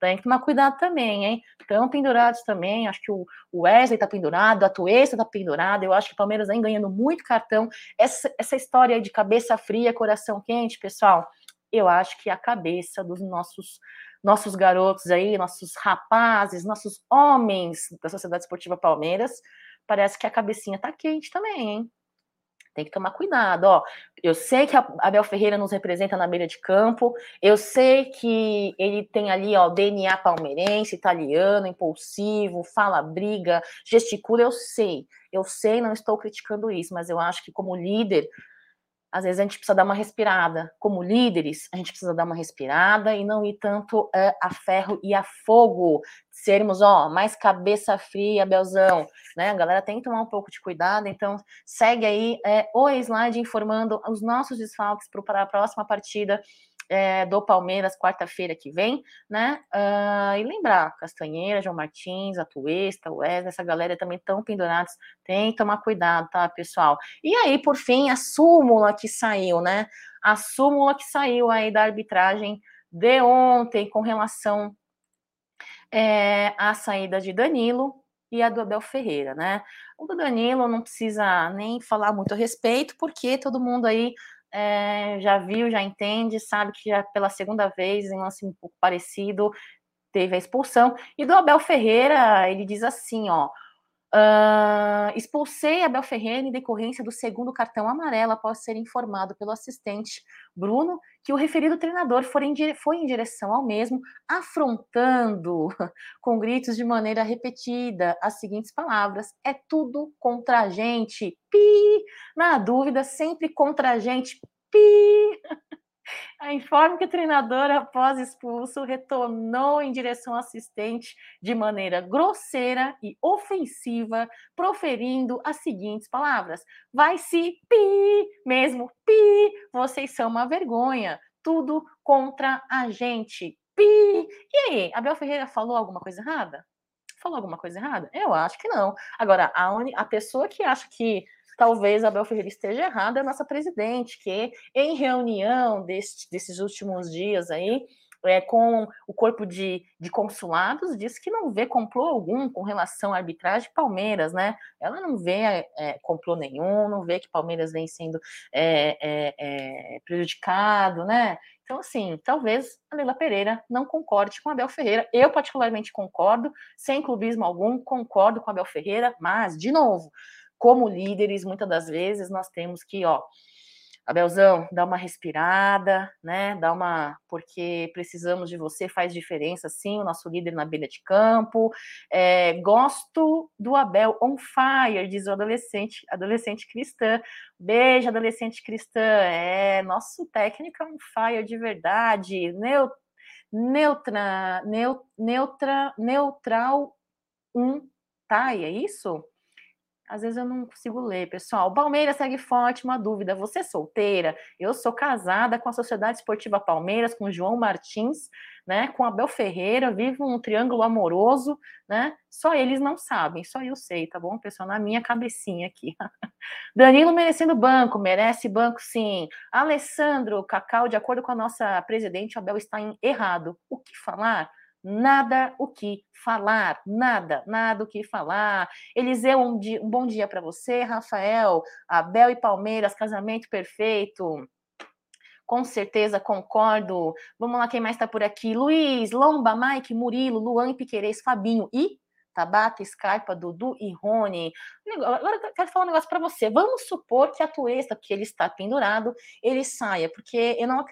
Tem que tomar cuidado também, hein? Estão pendurados também. Acho que o Wesley tá pendurado, a Tuesta tá pendurada. Eu acho que o Palmeiras vem ganhando muito cartão. Essa, essa história de cabeça fria, coração quente, pessoal, eu acho que a cabeça dos nossos nossos garotos aí, nossos rapazes, nossos homens da Sociedade Esportiva Palmeiras, parece que a cabecinha tá quente também, hein? Tem que tomar cuidado, ó. Eu sei que a Abel Ferreira nos representa na beira de campo, eu sei que ele tem ali, ó, DNA palmeirense, italiano, impulsivo, fala, briga, gesticula, eu sei, eu sei, não estou criticando isso, mas eu acho que como líder às vezes a gente precisa dar uma respirada. Como líderes, a gente precisa dar uma respirada e não ir tanto é, a ferro e a fogo. Sermos, ó, mais cabeça fria, Belzão, né? A galera tem que tomar um pouco de cuidado, então segue aí é, o slide informando os nossos desfalques para a próxima partida é, do Palmeiras quarta-feira que vem, né? Uh, e lembrar, Castanheira, João Martins, Atuesta, Wesley, essa galera também estão pendurados, tem que tomar cuidado, tá, pessoal? E aí, por fim, a súmula que saiu, né? A súmula que saiu aí da arbitragem de ontem com relação é, à saída de Danilo e a do Abel Ferreira, né? O do Danilo não precisa nem falar muito a respeito, porque todo mundo aí é, já viu, já entende, sabe que já pela segunda vez, em um lance um pouco parecido, teve a expulsão. E do Abel Ferreira, ele diz assim, ó. Uh, expulsei Abel Ferreira em decorrência do segundo cartão amarelo após ser informado pelo assistente Bruno que o referido treinador foi em, foi em direção ao mesmo, afrontando com gritos de maneira repetida as seguintes palavras: é tudo contra a gente, pi. Na dúvida, sempre contra a gente, pi. Informa que o treinador, após expulso, retornou em direção ao assistente de maneira grosseira e ofensiva, proferindo as seguintes palavras: Vai se pi, mesmo pi, vocês são uma vergonha, tudo contra a gente, pi. E aí, Abel Ferreira falou alguma coisa errada? Falou alguma coisa errada? Eu acho que não. Agora, a, a pessoa que acha que talvez Abel Ferreira esteja errada, é a nossa presidente, que em reunião desse, desses últimos dias aí, é, com o corpo de, de consulados, disse que não vê complô algum com relação à arbitragem Palmeiras, né? Ela não vê é, complô nenhum, não vê que Palmeiras vem sendo é, é, é, prejudicado, né? Então, assim, talvez a Leila Pereira não concorde com a Abel Ferreira. Eu, particularmente, concordo, sem clubismo algum, concordo com a Abel Ferreira, mas, de novo, como líderes, muitas das vezes nós temos que, ó, Abelzão, dá uma respirada, né? Dá uma. Porque precisamos de você, faz diferença, sim, o nosso líder na beira de campo. É, gosto do Abel on fire, diz o adolescente, adolescente cristã. Beijo, adolescente cristã. É, nosso técnico é on fire de verdade. Neu, neutra, neu, neutra, neutral um tá? é isso? Às vezes eu não consigo ler, pessoal. Palmeiras segue forte, uma dúvida. Você é solteira? Eu sou casada com a Sociedade Esportiva Palmeiras, com João Martins, né? Com Abel Ferreira, vivo um triângulo amoroso, né? Só eles não sabem, só eu sei, tá bom, pessoal? Na minha cabecinha aqui. Danilo merecendo banco, merece banco sim. Alessandro Cacau, de acordo com a nossa presidente, Abel está em errado. O que falar? Nada o que falar, nada, nada o que falar. Eliseu, um, dia, um bom dia para você, Rafael, Abel e Palmeiras, casamento perfeito. Com certeza concordo. Vamos lá, quem mais está por aqui? Luiz, Lomba, Mike, Murilo, Luan Piquerez, Fabinho e Tabata, Scarpa, Dudu e Rony. Agora eu quero falar um negócio para você. Vamos supor que a Tuesta, que ele está pendurado, ele saia, porque eu não,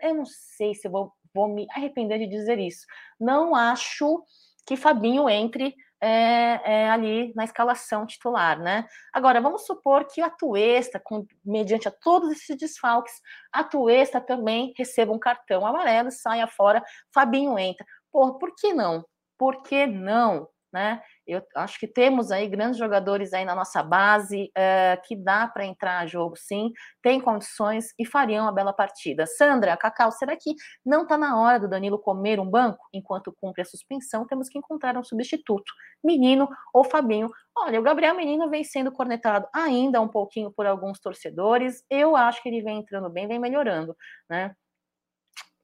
eu não sei se eu vou vou me arrepender de dizer isso. Não acho que Fabinho entre é, é, ali na escalação titular, né? Agora, vamos supor que a Tuesta, com, mediante a todos esses desfalques, a Tuesta também receba um cartão amarelo, saia fora, Fabinho entra. Porra, por que não? Por que não? Né? Eu acho que temos aí grandes jogadores aí na nossa base é, que dá para entrar a jogo, sim, tem condições e fariam uma bela partida. Sandra, Cacau, será que não está na hora do Danilo comer um banco enquanto cumpre a suspensão? Temos que encontrar um substituto, Menino ou Fabinho. Olha, o Gabriel Menino vem sendo cornetado ainda um pouquinho por alguns torcedores. Eu acho que ele vem entrando bem, vem melhorando, né?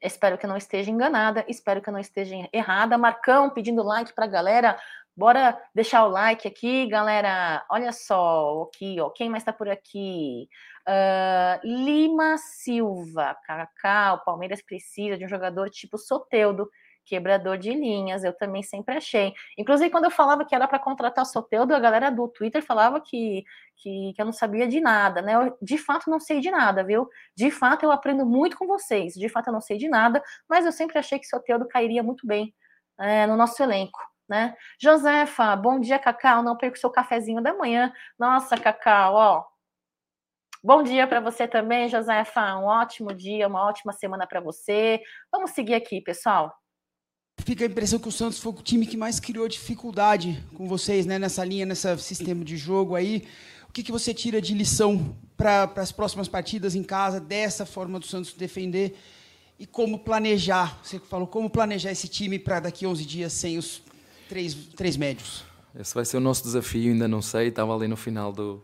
Espero que não esteja enganada, espero que não esteja errada. Marcão pedindo like para a galera. Bora deixar o like aqui, galera. Olha só, aqui, ó. Quem mais está por aqui? Uh, Lima Silva, Cacá, o Palmeiras precisa de um jogador tipo Soteudo, quebrador de linhas. Eu também sempre achei. Inclusive, quando eu falava que era para contratar o Soteudo, a galera do Twitter falava que, que, que, eu não sabia de nada, né? Eu, de fato, não sei de nada, viu? De fato, eu aprendo muito com vocês. De fato, eu não sei de nada, mas eu sempre achei que Soteudo cairia muito bem é, no nosso elenco né? Josefa, bom dia, Cacau. Não perca o seu cafezinho da manhã. Nossa, Cacau, ó. Bom dia para você também, Josefa. Um ótimo dia, uma ótima semana para você. Vamos seguir aqui, pessoal. Fica a impressão que o Santos foi o time que mais criou dificuldade com vocês, né? Nessa linha, nesse sistema de jogo aí. O que, que você tira de lição para as próximas partidas em casa, dessa forma do Santos defender? E como planejar? Você falou como planejar esse time para daqui 11 dias sem os três, três médios? Esse vai ser o nosso desafio, ainda não sei. Estava ali no final do,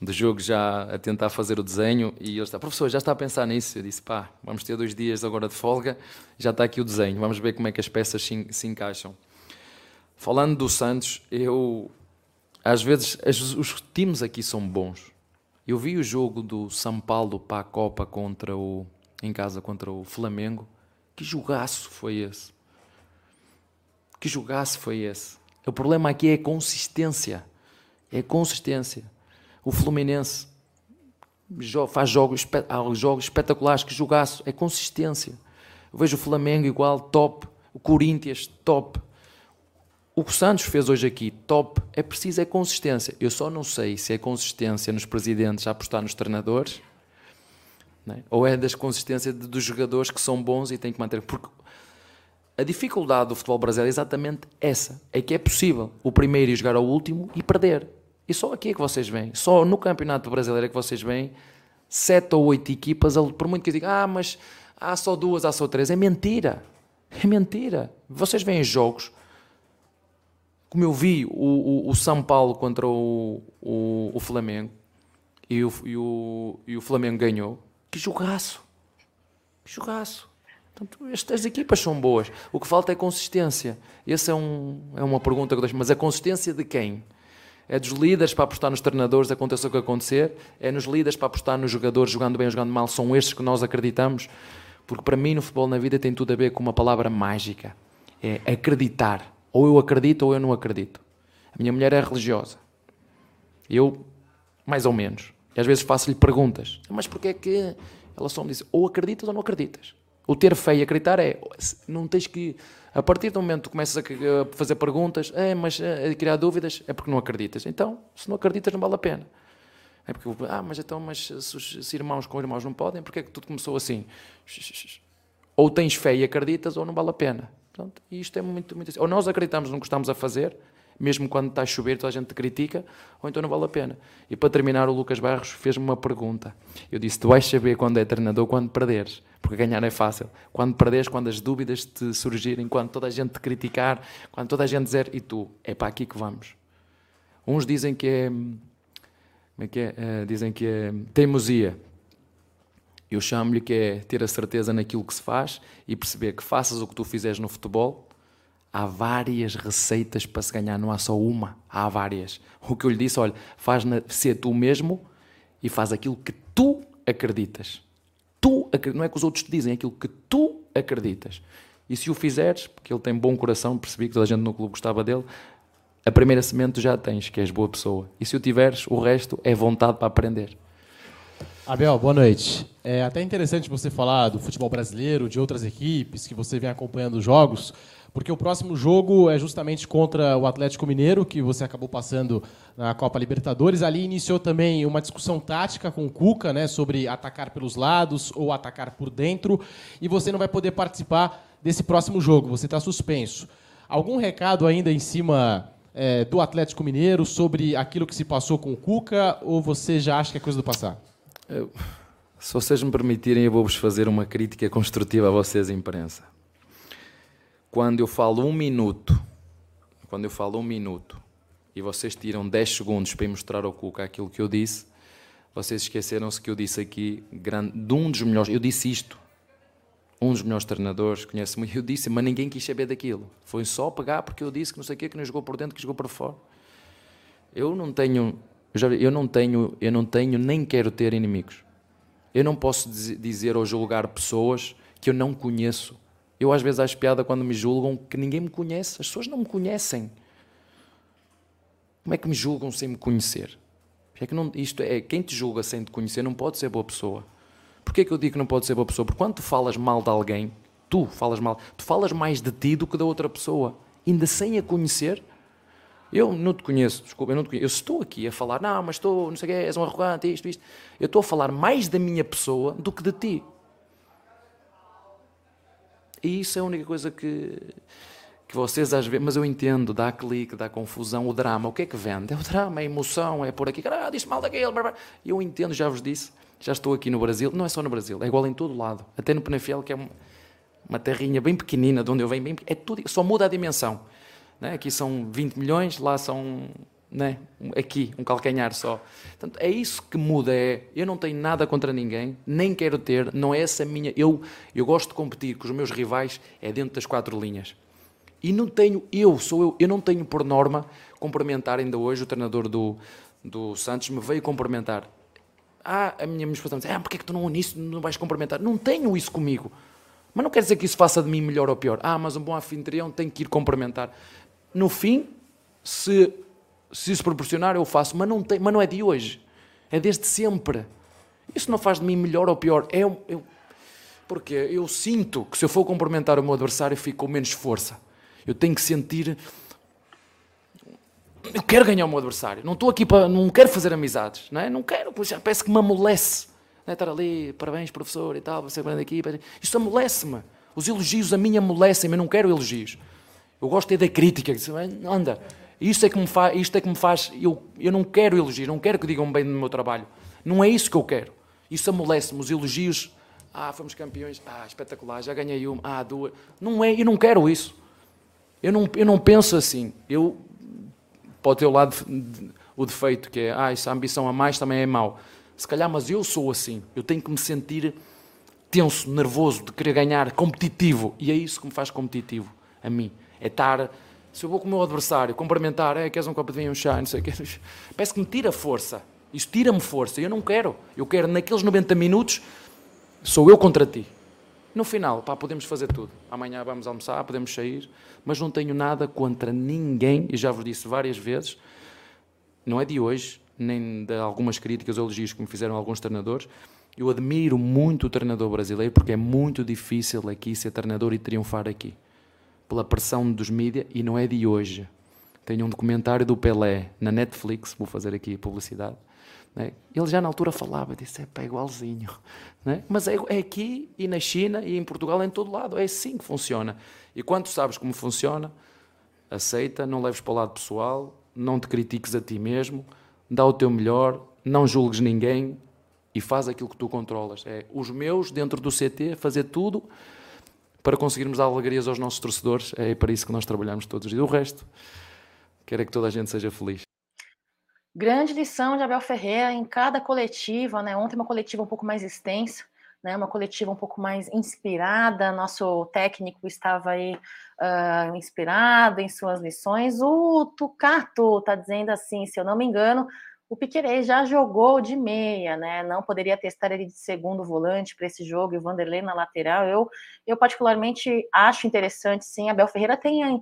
do jogo já a tentar fazer o desenho e ele está, professor, já está a pensar nisso? Eu disse, pá, vamos ter dois dias agora de folga, já está aqui o desenho, vamos ver como é que as peças se, se encaixam. Falando do Santos, eu, às vezes, os times aqui são bons. Eu vi o jogo do São Paulo para a Copa contra o, em casa contra o Flamengo. Que jogaço foi esse? Que jogaço foi esse? O problema aqui é a consistência. É a consistência. O Fluminense faz jogos, jogos espetaculares. Que jogaço. É consistência. Eu vejo o Flamengo igual, top. O Corinthians, top. O que o Santos fez hoje aqui, top. É preciso é consistência. Eu só não sei se é consistência nos presidentes a apostar nos treinadores é? ou é das consistência dos jogadores que são bons e têm que manter. Porque a dificuldade do futebol brasileiro é exatamente essa: é que é possível o primeiro ir jogar ao último e perder. E só aqui é que vocês veem, só no Campeonato Brasileiro é que vocês veem sete ou oito equipas, por muito que digam, ah, mas há só duas, há só três. É mentira. É mentira. Vocês veem jogos, como eu vi o, o, o São Paulo contra o, o, o Flamengo, e o, e, o, e o Flamengo ganhou. Que jogaço! Que jogaço! Portanto, estas equipas são boas. O que falta é consistência. Essa é, um, é uma pergunta que eu deixo. Mas a consistência de quem? É dos líderes para apostar nos treinadores, aconteça o que acontecer. É nos líderes para apostar nos jogadores, jogando bem ou jogando mal. São estes que nós acreditamos. Porque para mim, no futebol, na vida, tem tudo a ver com uma palavra mágica. É acreditar. Ou eu acredito ou eu não acredito. A minha mulher é religiosa. Eu, mais ou menos. E às vezes faço-lhe perguntas. Mas porquê é que... Ela só me diz, ou acreditas ou não acreditas. O ter fé e acreditar é... Não tens que a partir do momento que começas a fazer perguntas, é, mas eh, a criar dúvidas, é porque não acreditas. Então, se não acreditas, não vale a pena. É porque, ah, mas então, mas se, os, irmãos com irmãos não podem, porque é que tudo começou assim? Ou tens fé e acreditas, ou não vale a pena. Pronto, e isto é muito, muito assim. Ou nós acreditamos no que estamos a fazer, mesmo quando está a chover, toda a gente te critica, ou então não vale a pena. E para terminar, o Lucas Barros fez-me uma pergunta. Eu disse: Tu vais saber quando é treinador, quando perderes porque ganhar é fácil. Quando perdes, quando as dúvidas te surgirem, quando toda a gente te criticar, quando toda a gente dizer, e tu, é para aqui que vamos. Uns dizem que é, como é que é? Uh, dizem que é teimosia. Eu chamo-lhe que é ter a certeza naquilo que se faz e perceber que faças o que tu fizeres no futebol, há várias receitas para se ganhar, não há só uma, há várias. O que eu lhe disse, olha, faz na, ser tu mesmo e faz aquilo que tu acreditas tu, não é que os outros te dizem, é aquilo que tu acreditas. E se o fizeres, porque ele tem bom coração, percebi que toda a gente no clube gostava dele, a primeira semente já tens, que és boa pessoa. E se o tiveres, o resto é vontade para aprender. Abel, boa noite. É até interessante você falar do futebol brasileiro, de outras equipes, que você vem acompanhando os jogos. Porque o próximo jogo é justamente contra o Atlético Mineiro, que você acabou passando na Copa Libertadores. Ali iniciou também uma discussão tática com o Cuca, né, sobre atacar pelos lados ou atacar por dentro. E você não vai poder participar desse próximo jogo, você está suspenso. Algum recado ainda em cima é, do Atlético Mineiro sobre aquilo que se passou com o Cuca ou você já acha que é coisa do passado? Se vocês me permitirem, eu vou-vos fazer uma crítica construtiva a vocês, imprensa quando eu falo um minuto, quando eu falo um minuto e vocês tiram 10 segundos para mostrar ao Cuca aquilo que eu disse, vocês esqueceram-se que eu disse aqui de um dos melhores, eu disse isto, um dos melhores treinadores, conhece-me, eu disse, mas ninguém quis saber daquilo. Foi só pegar porque eu disse que não sei o quê, que não jogou por dentro, que jogou por fora. Eu não tenho, eu não tenho, eu não tenho nem quero ter inimigos. Eu não posso dizer ou julgar pessoas que eu não conheço eu às vezes acho piada quando me julgam que ninguém me conhece. As pessoas não me conhecem. Como é que me julgam sem me conhecer? É que não, isto é, quem te julga sem te conhecer não pode ser boa pessoa. Porquê que eu digo que não pode ser boa pessoa? Porque quando tu falas mal de alguém, tu falas mal, tu falas mais de ti do que da outra pessoa, ainda sem a conhecer. Eu não te conheço, desculpa, eu não te conheço. Eu estou aqui a falar, não, mas estou, não sei o quê, és um arrogante, isto, isto. Eu estou a falar mais da minha pessoa do que de ti. E isso é a única coisa que, que vocês às vezes. Mas eu entendo, dá clique, dá confusão. O drama, o que é que vende? É o drama, é a emoção, é por aqui. Ah, disse mal daquele. Eu entendo, já vos disse. Já estou aqui no Brasil. Não é só no Brasil, é igual em todo lado. Até no Penafiel, que é uma terrinha bem pequenina, de onde eu venho, bem, é tudo, só muda a dimensão. Né? Aqui são 20 milhões, lá são né? aqui, um calcanhar só. Portanto, é isso que muda. É, eu não tenho nada contra ninguém, nem quero ter, não é essa minha. Eu, eu gosto de competir com os meus rivais, é dentro das quatro linhas. E não tenho, eu sou eu, eu não tenho por norma cumprimentar ainda hoje o treinador do, do Santos me veio cumprimentar. Ah, a minha esposa me diz, ah, porque é que tu não nisso não vais cumprimentar? Não tenho isso comigo. Mas não quer dizer que isso faça de mim melhor ou pior. Ah, mas um bom anfitrião tem que ir cumprimentar. No fim, se se isso proporcionar, eu faço, mas não, tem, mas não é de hoje. É desde sempre. Isso não faz de mim melhor ou pior. É, eu, porque eu sinto que se eu for cumprimentar o meu adversário, fico com menos força. Eu tenho que sentir. Eu quero ganhar o meu adversário. Não estou aqui para. Não quero fazer amizades. Não, é? não quero. Já parece que me amolece. É? Estar ali, parabéns, professor e tal, você grande aqui. Isto amolece-me. Os elogios a mim amolecem-me. Eu não quero elogios. Eu gosto é da crítica. Anda, isto é que me faz, isto é que me faz eu, eu não quero elogios, não quero que digam bem do meu trabalho. Não é isso que eu quero. Isso amolece-me, os elogios. Ah, fomos campeões. Ah, espetacular, já ganhei uma. Ah, duas. Não é, eu não quero isso. Eu não, eu não penso assim. Eu, pode ter o lado, o defeito, que é, ah, essa ambição a mais também é mau. Se calhar, mas eu sou assim. Eu tenho que me sentir tenso, nervoso, de querer ganhar, competitivo. E é isso que me faz competitivo a mim. É estar. Se eu vou com o meu adversário, cumprimentar, é, queres um copo de vinho, um chá, não sei o que. Parece que me tira força. Isso tira-me força. Eu não quero. Eu quero, naqueles 90 minutos, sou eu contra ti. No final, pá, podemos fazer tudo. Amanhã vamos almoçar, podemos sair, mas não tenho nada contra ninguém, e já vos disse várias vezes, não é de hoje, nem de algumas críticas ou elogios que me fizeram alguns treinadores. Eu admiro muito o treinador brasileiro porque é muito difícil aqui ser treinador e triunfar aqui. Pela pressão dos mídias, e não é de hoje. Tenho um documentário do Pelé na Netflix, vou fazer aqui publicidade. Né? Ele já na altura falava, disse, é pá, igualzinho. Né? Mas é, é aqui e na China e em Portugal, em todo lado. É assim que funciona. E quando sabes como funciona, aceita, não leves para o lado pessoal, não te critiques a ti mesmo, dá o teu melhor, não julgues ninguém e faz aquilo que tu controlas. É os meus dentro do CT, fazer tudo para conseguirmos dar alegrias aos nossos torcedores. É para isso que nós trabalhamos todos os dias. O resto, quero é que toda a gente seja feliz. Grande lição de Abel Ferreira em cada coletiva, né? Ontem uma coletiva um pouco mais extensa, né? Uma coletiva um pouco mais inspirada. Nosso técnico estava aí uh, inspirado em suas lições. O Tucato está dizendo assim, se eu não me engano, o Piquerez já jogou de meia, né? Não poderia testar ele de segundo volante para esse jogo e o Vanderlei na lateral. Eu, eu particularmente acho interessante, sim. Abel Ferreira tem uh,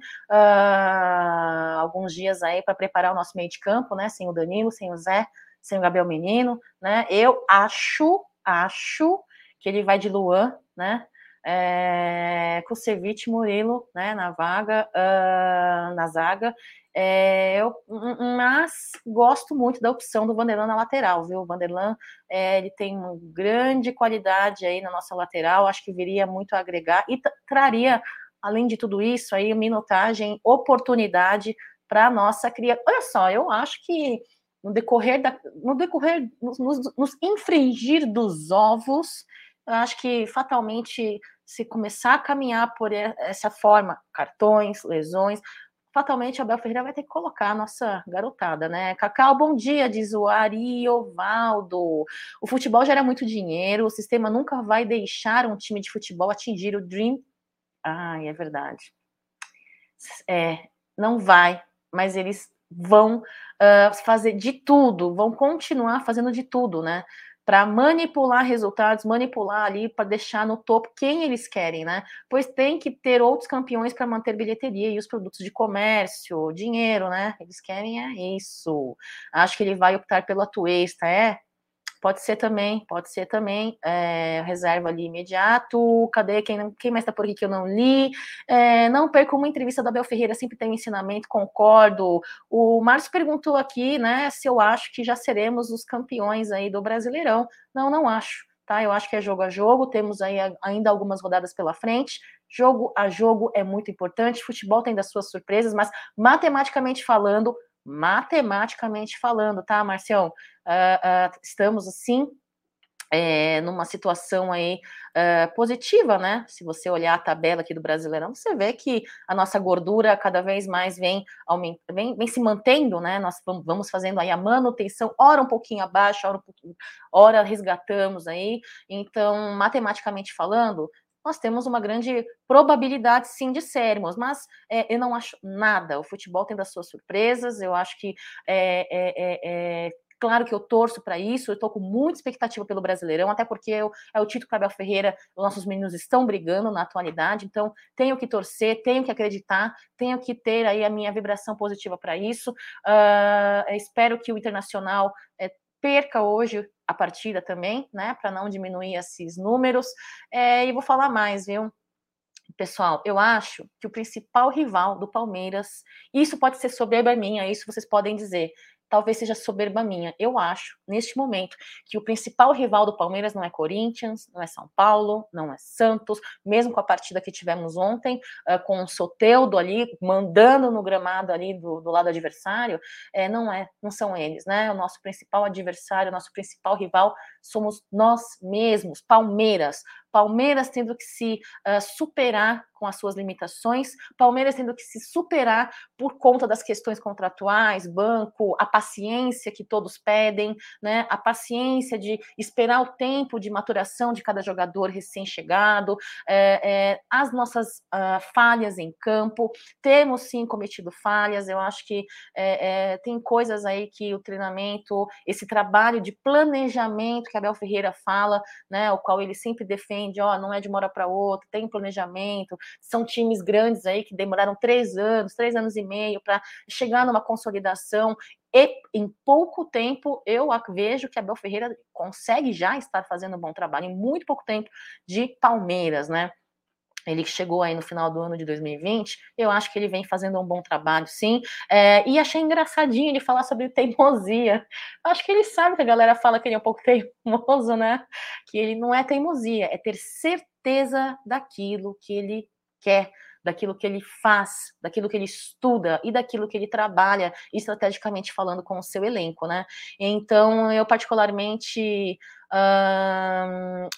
alguns dias aí para preparar o nosso meio de campo, né? Sem o Danilo, sem o Zé, sem o Gabriel Menino, né? Eu acho, acho que ele vai de Luan, né? É, Kusevich Murilo, né? Na vaga, uh, na zaga. É, eu, mas gosto muito da opção do Vanderlan na lateral, viu? O Vanderlan é, ele tem uma grande qualidade aí na nossa lateral, acho que viria muito a agregar e traria, além de tudo isso, aí minutagem, oportunidade para a nossa criação. Olha só, eu acho que no decorrer da, no decorrer, nos, nos infringir dos ovos, eu acho que fatalmente se começar a caminhar por essa forma, cartões, lesões, fatalmente Abel Ferreira vai ter que colocar a nossa garotada, né? Cacau, bom dia, diz o Ariovaldo. O futebol gera muito dinheiro, o sistema nunca vai deixar um time de futebol atingir o Dream. Ai, é verdade. É, não vai, mas eles vão uh, fazer de tudo, vão continuar fazendo de tudo, né? Para manipular resultados, manipular ali para deixar no topo quem eles querem, né? Pois tem que ter outros campeões para manter bilheteria e os produtos de comércio, dinheiro, né? Eles querem é isso. Acho que ele vai optar pelo Atuesta, é? Pode ser também, pode ser também. É, reserva ali imediato. Cadê quem, quem mais está por aqui que eu não li? É, não perco uma entrevista da Bel Ferreira, sempre tem um ensinamento, concordo. O Márcio perguntou aqui, né, se eu acho que já seremos os campeões aí do Brasileirão. Não, não acho. Tá, eu acho que é jogo a jogo, temos aí ainda algumas rodadas pela frente. Jogo a jogo é muito importante. Futebol tem das suas surpresas, mas matematicamente falando, matematicamente falando, tá, Marcião? Uh, uh, estamos assim é, numa situação aí uh, positiva, né? Se você olhar a tabela aqui do Brasileirão, você vê que a nossa gordura cada vez mais vem, aumentando, vem, vem se mantendo, né? Nós vamos fazendo aí a manutenção, ora um pouquinho abaixo, ora, um pouquinho, ora resgatamos aí. Então, matematicamente falando, nós temos uma grande probabilidade sim de sermos, mas é, eu não acho nada. O futebol tem das suas surpresas, eu acho que é, é, é claro que eu torço para isso, eu estou com muita expectativa pelo Brasileirão, até porque eu, é o título que Abel Ferreira, os nossos meninos estão brigando na atualidade, então tenho que torcer, tenho que acreditar, tenho que ter aí a minha vibração positiva para isso. Uh, espero que o Internacional é, perca hoje a partida também, né, para não diminuir esses números. É, e vou falar mais, viu? Pessoal, eu acho que o principal rival do Palmeiras, isso pode ser soberba minha, isso vocês podem dizer, talvez seja soberba minha. Eu acho, neste momento, que o principal rival do Palmeiras não é Corinthians, não é São Paulo, não é Santos, mesmo com a partida que tivemos ontem, uh, com o Soteudo ali, mandando no gramado ali do, do lado adversário, é, não é, não são eles, né? O nosso principal adversário, o nosso principal rival somos nós mesmos, Palmeiras. Palmeiras tendo que se uh, superar com as suas limitações, Palmeiras tendo que se superar por conta das questões contratuais, banco, a paciência que todos pedem, né? A paciência de esperar o tempo de maturação de cada jogador recém-chegado, é, é, as nossas uh, falhas em campo, temos sim cometido falhas. Eu acho que é, tem coisas aí que o treinamento, esse trabalho de planejamento que Abel Ferreira fala, né? O qual ele sempre defende, ó, não é de uma hora para outra, tem planejamento, são times grandes aí que demoraram três anos, três anos e meio para chegar numa consolidação. E em pouco tempo eu vejo que Abel Ferreira consegue já estar fazendo um bom trabalho, em muito pouco tempo, de Palmeiras, né? Ele chegou aí no final do ano de 2020, eu acho que ele vem fazendo um bom trabalho, sim. É, e achei engraçadinho ele falar sobre teimosia. Acho que ele sabe que a galera fala que ele é um pouco teimoso, né? Que ele não é teimosia, é ter certeza daquilo que ele quer, daquilo que ele faz, daquilo que ele estuda e daquilo que ele trabalha estrategicamente falando com o seu elenco, né? Então, eu particularmente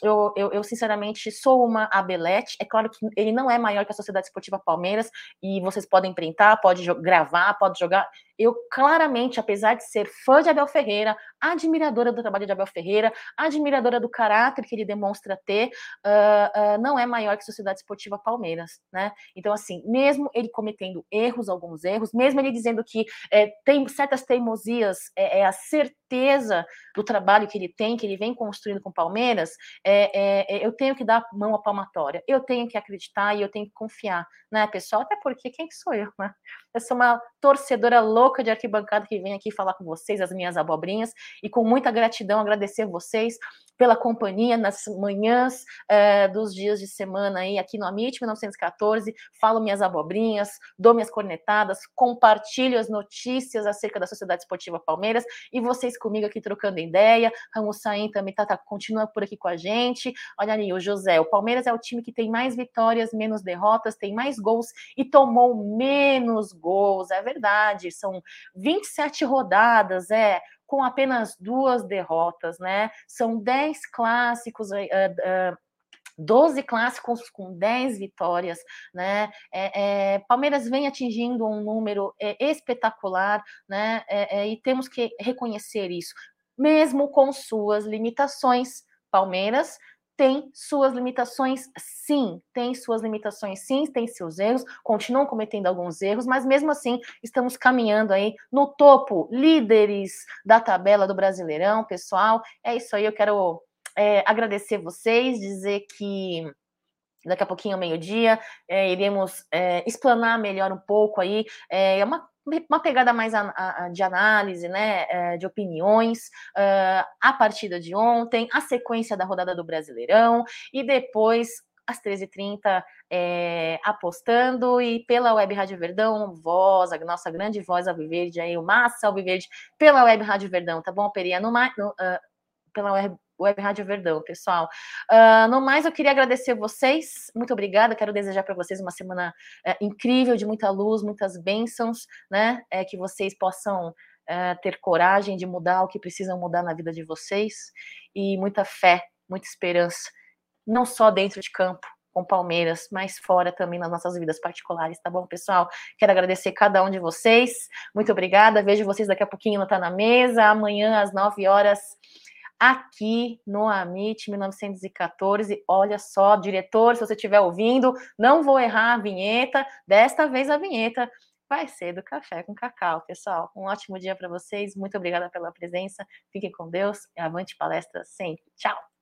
Eu, eu, eu, sinceramente, sou uma Abelete. É claro que ele não é maior que a Sociedade Esportiva Palmeiras, e vocês podem printar, pode gravar, pode jogar. Eu claramente, apesar de ser fã de Abel Ferreira, admiradora do trabalho de Abel Ferreira, admiradora do caráter que ele demonstra ter, uh, uh, não é maior que a Sociedade Esportiva Palmeiras, né? Então, assim, mesmo ele cometendo erros, alguns erros, mesmo ele dizendo que é, tem certas teimosias, é, é a certeza do trabalho que ele tem, que ele vem construindo com o Palmeiras, é, é, é, eu tenho que dar mão à palmatória, eu tenho que acreditar e eu tenho que confiar, né, pessoal? Até porque quem sou eu, né? Eu sou uma torcedora louca de arquibancada que vem aqui falar com vocês, as minhas abobrinhas, e com muita gratidão agradecer vocês pela companhia nas manhãs é, dos dias de semana aí aqui no Amit 1914. Falo minhas abobrinhas, dou minhas cornetadas, compartilho as notícias acerca da Sociedade Esportiva Palmeiras e vocês comigo aqui trocando ideia. Ramos Sain também tá, tá, continua por aqui com a gente. Olha ali, o José. O Palmeiras é o time que tem mais vitórias, menos derrotas, tem mais gols e tomou menos gols. É verdade, são 27 rodadas, é com apenas duas derrotas, né? São 10 clássicos. Uh, uh, 12 clássicos com 10 vitórias, né? É, é, Palmeiras vem atingindo um número é, espetacular, né? É, é, e temos que reconhecer isso, mesmo com suas limitações. Palmeiras tem suas limitações, sim, tem suas limitações, sim, tem seus erros, continuam cometendo alguns erros, mas mesmo assim estamos caminhando aí no topo, líderes da tabela do Brasileirão, pessoal. É isso aí, eu quero é, agradecer vocês, dizer que daqui a pouquinho, ao meio-dia, é, iremos é, explanar melhor um pouco aí. É uma uma pegada mais de análise, né, é, de opiniões, uh, a partida de ontem, a sequência da rodada do Brasileirão e depois às 13h30, é, apostando, e pela Web Rádio Verdão, voz, a nossa grande voz Alviverde, aí, o Massa Alviverde, pela Web Rádio Verdão, tá bom, Peria? No, no, uh, pela Web, Web Rádio Verdão, pessoal. Uh, no mais, eu queria agradecer vocês. Muito obrigada. Quero desejar para vocês uma semana uh, incrível, de muita luz, muitas bênçãos, né? É, que vocês possam uh, ter coragem de mudar o que precisam mudar na vida de vocês e muita fé, muita esperança, não só dentro de campo, com Palmeiras, mas fora também nas nossas vidas particulares, tá bom, pessoal? Quero agradecer cada um de vocês. Muito obrigada. Vejo vocês daqui a pouquinho no Tá na Mesa. Amanhã, às 9 horas aqui no Amit 1914. Olha só, diretor, se você estiver ouvindo, não vou errar a vinheta. Desta vez a vinheta vai ser do Café com Cacau, pessoal. Um ótimo dia para vocês. Muito obrigada pela presença. Fiquem com Deus. Avante palestra sempre. Tchau.